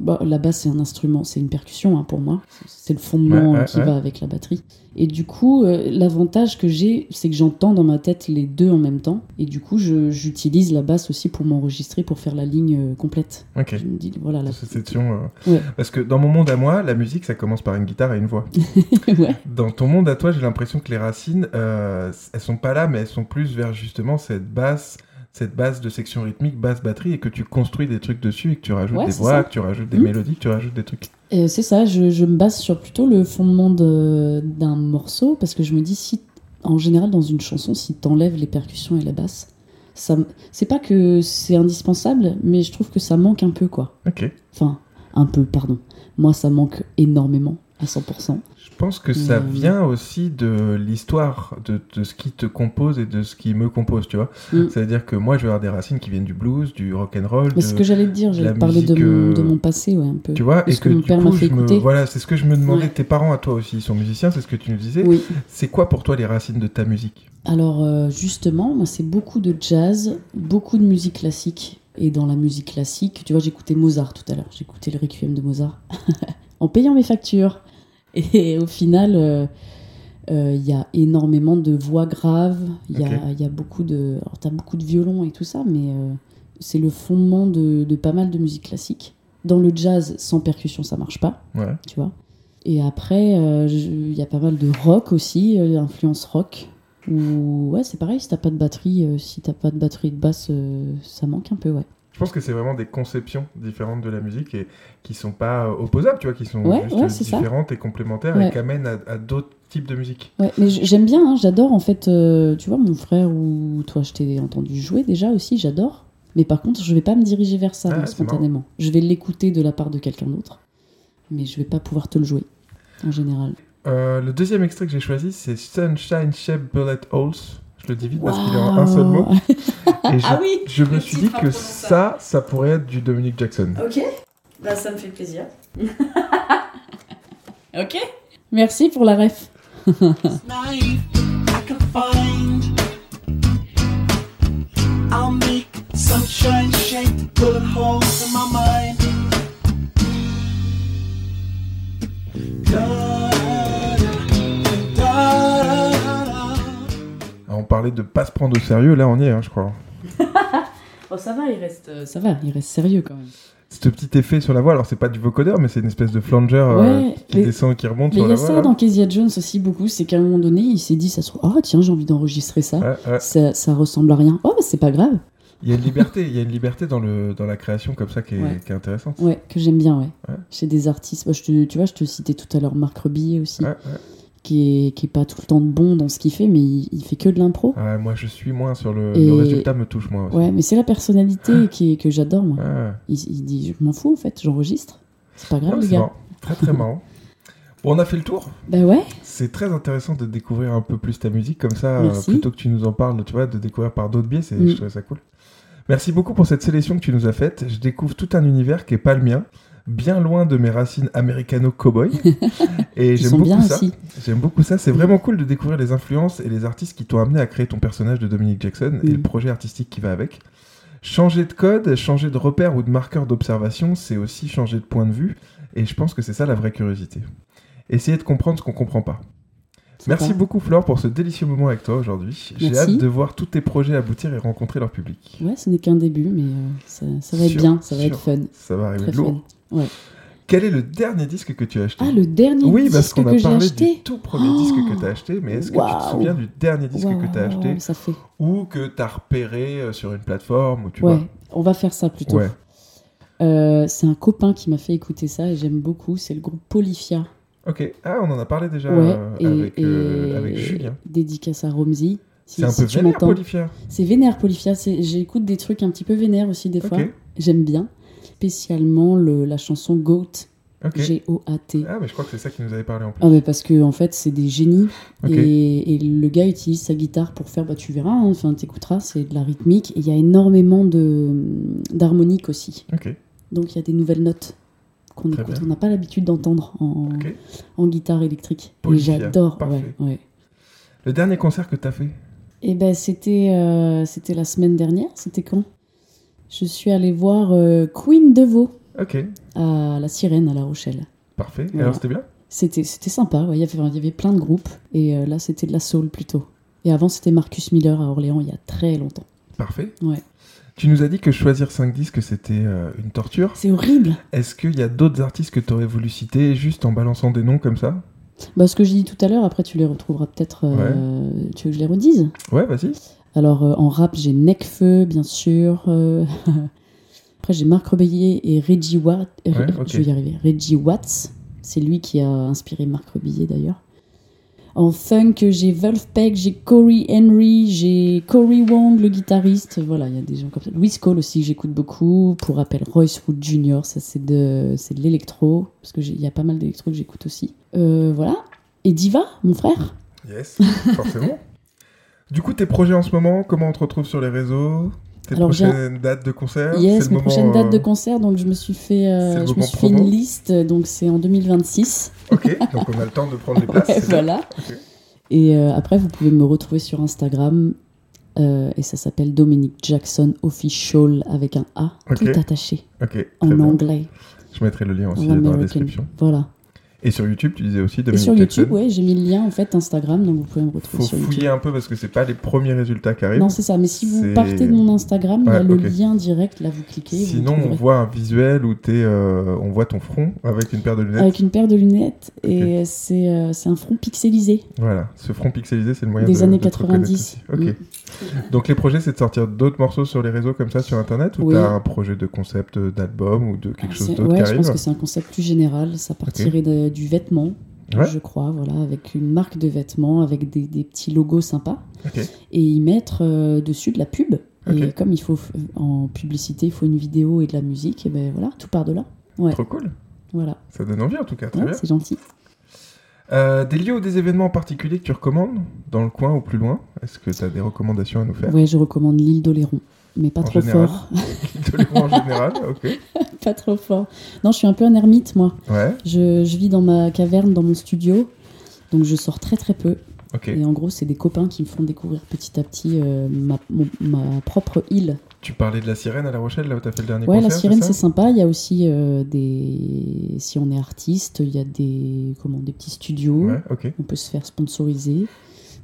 bon, la basse, c'est un instrument, c'est une percussion hein, pour moi. C'est le fondement Ouais, ouais, qui ouais. va avec la batterie. Et du coup, euh, l'avantage que j'ai, c'est que j'entends dans ma tête les deux en même temps. Et du coup, j'utilise la basse aussi pour m'enregistrer, pour faire la ligne euh, complète. Ok. Je me dis, voilà, la... Euh. Parce que dans mon monde à moi, la musique, ça commence par une guitare et une voix. ouais. Dans ton monde à toi, j'ai l'impression que les racines, elles sont pas là, mais elles sont plus vers justement cette basse, cette base de section rythmique, basse batterie, et que tu construis des trucs dessus, et que tu rajoutes Ouais, des voix, ça. que tu rajoutes des Mhm. mélodies, que tu rajoutes des trucs. Euh, c'est ça, je, je me base sur plutôt le fondement de- d'un morceau, parce que je me dis, si, en général, dans une chanson, si t'enlèves les percussions et la basse, c'est pas que c'est indispensable, mais je trouve que ça manque un peu, quoi. Ok. Enfin, un peu, pardon. Moi, ça manque énormément. à 100%. Je pense que ça Mm. vient aussi de l'histoire de, de ce qui te compose et de ce qui me compose, tu vois. Mm. C'est-à-dire que moi, je vais avoir des racines qui viennent du blues, du rock and roll. Mais c'est ce que j'allais te dire, j'allais parler de mon, de euh, mon passé, ouais, un peu. Tu vois, et que, que mon du père coup, m'a fait me- voilà, c'est ce que je me demandais. Ouais. Tes parents, à toi aussi, ils sont musiciens, c'est ce que tu nous disais. Oui. C'est quoi pour toi les racines de ta musique? Alors euh, justement, moi c'est beaucoup de jazz, beaucoup de musique classique. Et dans la musique classique, tu vois, j'écoutais Mozart tout à l'heure. J'écoutais le Requiem de Mozart en payant mes factures. Et au final, euh, euh, il y a énormément de voix graves. Il y, a- y beaucoup de, alors t'as beaucoup de violon et tout ça, mais euh, c'est le fondement de, de pas mal de musique classique. Dans le jazz, sans percussion, ça marche pas Ouais. tu vois. Et après, euh, il y a pas mal de rock aussi, euh, influence rock. Ou ouais, c'est pareil, si t'as pas de batterie, euh, si t'as pas de batterie de basse, ça manque un peu, ouais. Je pense que c'est vraiment des conceptions différentes de la musique et qui sont pas opposables, tu vois, qui sont Ouais, juste ouais, c'est ça. différentes et complémentaires Ouais. et qui amènent à, à d'autres types de musique. Ouais, mais j'aime bien, hein, j'adore en fait, euh, tu vois, mon frère ou toi, je t'ai entendu jouer déjà aussi, j'adore. Mais par contre, je vais pas me diriger vers ça Ah, spontanément. Je vais l'écouter de la part de quelqu'un d'autre, mais je vais pas pouvoir te le jouer en général. Euh, le deuxième extrait que j'ai choisi, c'est Sunshine Shape Bullet Holes. Je le dis vite parce qu'il est en un seul mot. Waouh. Et je, Ah oui, je me suis dit que ça, ça pourrait être du Dominic Jackson. Ok, bah ça me fait plaisir. ok, merci pour la ref. knife I can find. I'll make sunshine bullet holes in my mind. Parlait de pas se prendre au sérieux, là on y est, hein, je crois. Oh ça va, il reste, euh, ça va, il reste sérieux quand même. Ce petit effet sur la voix, alors c'est pas du vocodeur, mais c'est une espèce de flanger euh, qui mais- descend et qui remonte Mais il y a ça là. dans Kezia Jones aussi beaucoup, c'est qu'à un moment donné, il s'est dit, ça se trouve, oh tiens, j'ai envie d'enregistrer ça. Ouais, ouais. ça. Ça ressemble à rien. Oh, bah, c'est pas grave. Il y a une liberté, il y a une liberté dans, le, dans la création comme ça qui est, Ouais. qui est intéressante. Ouais, que j'aime bien, ouais. Ouais. Chez des artistes, moi, je te, tu vois, je te citais tout à l'heure Marc Rebillet aussi, ouais. Qui, est, qui est pas tout le temps bon dans ce qu'il fait, mais il, il fait que de l'impro. Ouais, moi je suis moins sur le, Et- le résultat me touche moins aussi. Ouais, mais c'est la personnalité qui est, que j'adore, moi. Ouais. Il, il dit, je m'en fous en fait, j'enregistre. C'est pas grave, les gars. marrant. Très très marrant. Bon, on a fait le tour. Bah ouais, C'est très intéressant de découvrir un peu plus ta musique comme ça, euh, plutôt que tu nous en parles, tu vois, de découvrir par d'autres biais, c'est, Mm. je trouvais ça cool. Merci beaucoup pour cette sélection que tu nous as faite. Je découvre tout un univers qui est pas le mien, bien loin de mes racines américano-cowboy. et j'aime beaucoup ça. J'aime beaucoup ça. C'est vraiment cool de découvrir les influences et les artistes qui t'ont amené à créer ton personnage de Dominic Jackson et Mm. le projet artistique qui va avec. Changer de code, changer de repère ou de marqueur d'observation, c'est aussi changer de point de vue. Et je pense que c'est ça la vraie curiosité. Essayer de comprendre ce qu'on comprend pas. Merci beaucoup Flore pour ce délicieux moment avec toi aujourd'hui. J'ai hâte de voir tous tes projets aboutir et rencontrer leur public. Ouais, ce n'est qu'un début, mais euh, ça, ça va être Sûr, bien, ça va sûr. être fun. Ça va arriver Très de lourd. fun. Ouais. Quel est le dernier disque que tu as acheté? Ah, le dernier Oui, parce disque qu'on a que j'ai parlé acheté du tout premier Oh disque que tu as acheté, mais est-ce que tu te souviens du dernier disque que tu as acheté ça fait. ou que tu as repéré euh, sur une plateforme ou tu ouais, vois? on va faire ça plutôt. Ouais. Euh, c'est un copain qui m'a fait écouter ça et j'aime beaucoup. C'est le groupe Polyphia. Ok. Ah, on en a parlé déjà ouais, euh, et, avec, et- avec Julien. dédicace à Romsey. Si- C'est un si peu vénère. Polyphia. C'est vénère Polyphia. J'écoute des trucs un petit peu vénères aussi des fois. Ok. J'aime bien. Spécialement le, la chanson Goat. G-O-A-T. Ah, mais je crois que c'est ça qui nous avait parlé en plus. Ah mais parce que en fait c'est des génies. Et, et le gars utilise sa guitare pour faire bah tu verras hein, enfin t'écouteras c'est de la rythmique. Et il y a énormément de d'harmonique aussi. Donc il y a des nouvelles notes qu'on écoute. on n'a pas l'habitude d'entendre en, guitare électrique. Et j'adore parfait. ouais, ouais. Le dernier concert que tu as fait? Et ben c'était euh, c'était la semaine dernière. C'était quand? Je suis allée voir euh, Queen Devo Ok. à la Sirène à La Rochelle Parfait. Et Voilà. alors, c'était bien? C'était, c'était sympa, ouais. il, y avait, il y avait plein de groupes, et euh, là c'était de la soul plutôt. Et avant c'était Marcus Miller à Orléans il y a très longtemps. Parfait. Ouais. Tu nous as dit que choisir 5 disques, c'était euh, une torture. C'est horrible Est-ce qu'il y a d'autres artistes que tu aurais voulu citer juste en balançant des noms comme ça? Bah, Ce que j'ai dit tout à l'heure, après tu les retrouveras peut-être. Tu veux que je les redise? Ouais, vas-y. Alors euh, en rap j'ai Necfeu, bien sûr. euh, Après j'ai Marc Rebillet et Reggie Watts. Ouais. Je vais y arriver. Reggie Watts, c'est lui qui a inspiré Marc Rebillet d'ailleurs. En funk, j'ai Wolfpack, j'ai Corey Henry, j'ai Corey Wong, le guitariste. Voilà, il y a des gens comme ça. Louis Cole aussi, que j'écoute beaucoup. Pour rappel, Royce Wood Jr., ça c'est de, c'est de l'électro, parce qu'il y a pas mal d'électro que j'écoute aussi. Euh, voilà. Et Diva, mon frère? Yes, forcément. du coup, tes projets en ce moment, comment on te retrouve sur les réseaux? Tes Alors, prochaines dates de concert? Yes, mes moment, prochaines dates de euh, concert, donc je me suis fait, euh, je me suis fait une liste, donc c'est en 2026. Ok, donc on a le temps de prendre les places. Ouais, voilà. Et euh, après, vous pouvez me retrouver sur Instagram. euh, et ça s'appelle Dominic Jackson Official avec un A Ok. tout attaché Ok, très en bien. anglais. Je mettrai le lien En aussi dans la description. Voilà. Et sur YouTube, tu disais aussi Et Dominique sur. YouTube, ouais, j'ai mis le lien en fait Instagram, donc vous pouvez me retrouver Faut sur YouTube. fouiller un peu parce que c'est pas les premiers résultats qui arrivent. Non, c'est ça. Mais si vous partez de mon Instagram, il y a le lien direct. Là, vous cliquez. vous Sinon, on trouverez. voit un visuel où t'es, euh, on voit ton front avec une paire de lunettes. Avec une paire de lunettes et c'est euh, c'est un front pixelisé. Voilà, ce front pixelisé, c'est le moyen Des de, années de te reconnaître 90. aussi. Ok. Donc les projets, c'est de sortir d'autres morceaux sur les réseaux comme ça sur Internet ou Oui. t'as un projet de concept euh, d'album ou de quelque chose d'autre ouais, qui je arrive pense que c'est un concept plus général. Ça partirait de- du vêtement, Ouais. je crois, voilà, avec une marque de vêtements, avec des, des petits logos sympas. Et y mettre euh, dessus de la pub. Et comme il faut f- en publicité, il faut une vidéo et de la musique, et ben voilà, tout part de là. Ouais, Trop cool. voilà. Ça donne envie en tout cas, très bien. c'est gentil. Euh, des lieux ou des événements en particulier que tu recommandes dans le coin ou plus loin? Est-ce que tu as des recommandations à nous faire? Ouais, je recommande l'île d'Oléron. Mais pas En trop général fort. De l'événement en général, ok. pas trop fort. Non, je suis un peu un ermite, moi. Ouais, Je, je vis dans ma caverne, dans mon studio. Donc je sors très très peu. ok. Et en gros, c'est des copains qui me font découvrir petit à petit euh, ma, mon- ma propre île. Tu parlais de la sirène à La Rochelle, là où t'as fait le dernier Ouais, concert la sirène, c'est sympa. Il y a aussi euh, des. Si on est artiste, il y a des, comment, des petits studios. Ouais, ok. On peut se faire sponsoriser.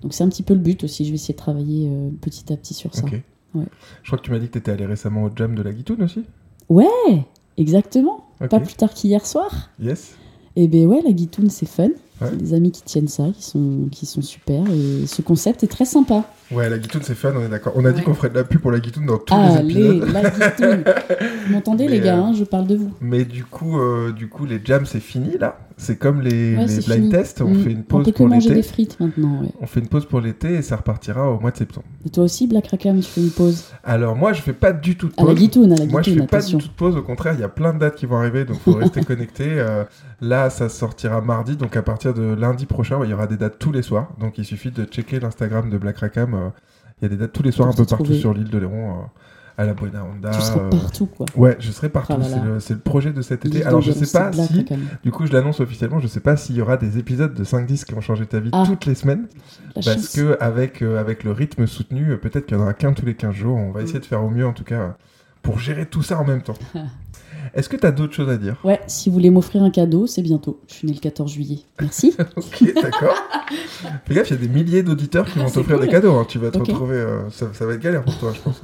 Donc c'est un petit peu le but aussi. Je vais essayer de travailler euh, petit à petit sur ça. Ok. Ouais. Je crois que tu m'as dit que t'étais allé récemment au jam de la Guitoune aussi Ouais, exactement. Pas plus tard qu'hier soir. Yes. Et ben ouais, la guitoune, c'est fun. Ouais. J'ai des amis qui tiennent ça, qui sont, qui sont super. Et ce concept est très sympa. Ouais, la Guitoune, c'est fun, on est d'accord. On a dit Ouais. qu'on ferait de la pub pour la Guitoune dans tous les Allez, épisodes. la guitoune. Vous m'entendez, les gars euh, hein, Je parle de vous. Mais du coup, euh, du coup, les jams, c'est fini là? C'est comme les, Ouais, les c'est blind fini. tests. On Mm. fait une pause pour l'été. des frites maintenant, ouais. On fait une pause pour l'été et ça repartira au mois de septembre. Et toi aussi, Black Rackham, tu fais une pause? Alors moi, je fais pas du tout de À pause. la guitoune, à la Moi, je fais pas du tout de pause. Au contraire, il y a plein de dates qui vont arriver, donc faut rester connecté. Euh, là, ça sortira mardi, donc à partir de lundi prochain, il y aura des dates tous les soirs. Donc il suffit de checker l'Instagram de Black Rackham. euh, Il y a des dates tous les soirs un peu partout trouver. sur l'île de Léron, euh, à la Buena Honda. Tu seras euh, partout, quoi. Ouais, je serai partout. Ah c'est le, projet de cet été. Alors je sais pas si, du coup, je l'annonce officiellement. Je sais pas s'il y aura des épisodes de 5-10 qui vont changer ta vie Ah. toutes les semaines. La Parce chance. que avec, euh, avec le rythme soutenu, euh, peut-être qu'il y en aura qu'un tous les 15 jours. On va essayer de faire au mieux en tout cas pour gérer tout ça en même temps. Est-ce que tu as d'autres choses à dire? Ouais, si vous voulez m'offrir un cadeau, c'est bientôt. Je suis née le 14 juillet. Merci. Ok, d'accord. Fais gaffe, il y a des milliers d'auditeurs qui vont Ah, t'offrir des cadeaux. hein. Tu vas te retrouver. euh, ça, ça va être galère pour toi, je pense.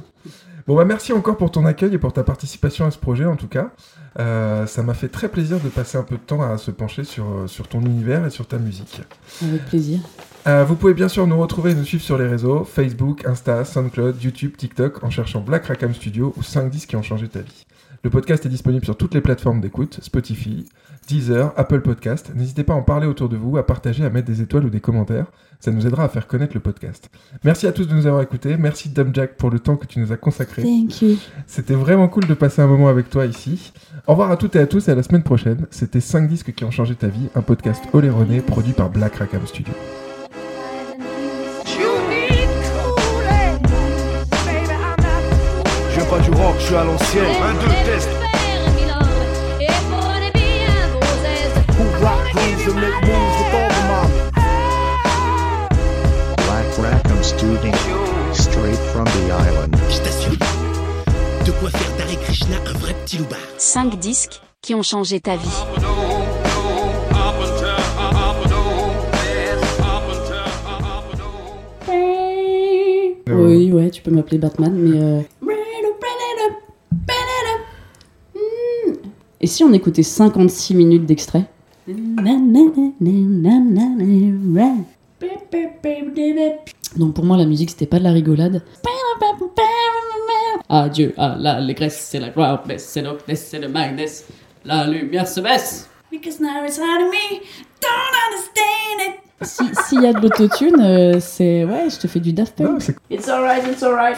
Bon, bah merci encore pour ton accueil et pour ta participation à ce projet, en tout cas. Euh, ça m'a fait très plaisir de passer un peu de temps à se pencher sur, euh, sur ton univers et sur ta musique. Avec plaisir. Euh, vous pouvez bien sûr nous retrouver et nous suivre sur les réseaux Facebook, Insta, SoundCloud, YouTube, TikTok en cherchant Black Rackham Studio ou 5 disques qui ont changé ta vie. Le podcast est disponible sur toutes les plateformes d'écoute, Spotify, Deezer, Apple Podcast. N'hésitez pas à en parler autour de vous, à partager, à mettre des étoiles ou des commentaires. Ça nous aidera à faire connaître le podcast. Merci à tous de nous avoir écoutés. Merci Dom Jack pour le temps que tu nous as consacré. Thank you. C'était vraiment cool de passer un moment avec toi ici. Au revoir à toutes et à tous et à la semaine prochaine. C'était 5 disques qui ont changé ta vie, un podcast oléroné produit par Black Rackham Studio. Pas du rock, je suis à l'ancienne. Un, deux, test. Who rock grooves and make moves with all the mom. Black Rackham Studio. Straight from the island. Je t'assure, de quoi faire d'Hare Krishna un vrai petit loupard. 5 disques qui ont changé ta vie. Oui, ouais, tu peux m'appeler Batman, mais. euh, Et si on écoutait 56 minutes d'extrait? Donc pour moi, la musique, c'était pas de la rigolade. Adieu à l'allégresse, c'est la gloire, baisse, c'est l'opness, c'est le magness. La lumière se baisse. Because now it's out of me, don't understand it. Si- S'il y a de l'autotune, euh, c'est. Ouais, je te fais du Daft Punk. c'est- It's alright, it's alright.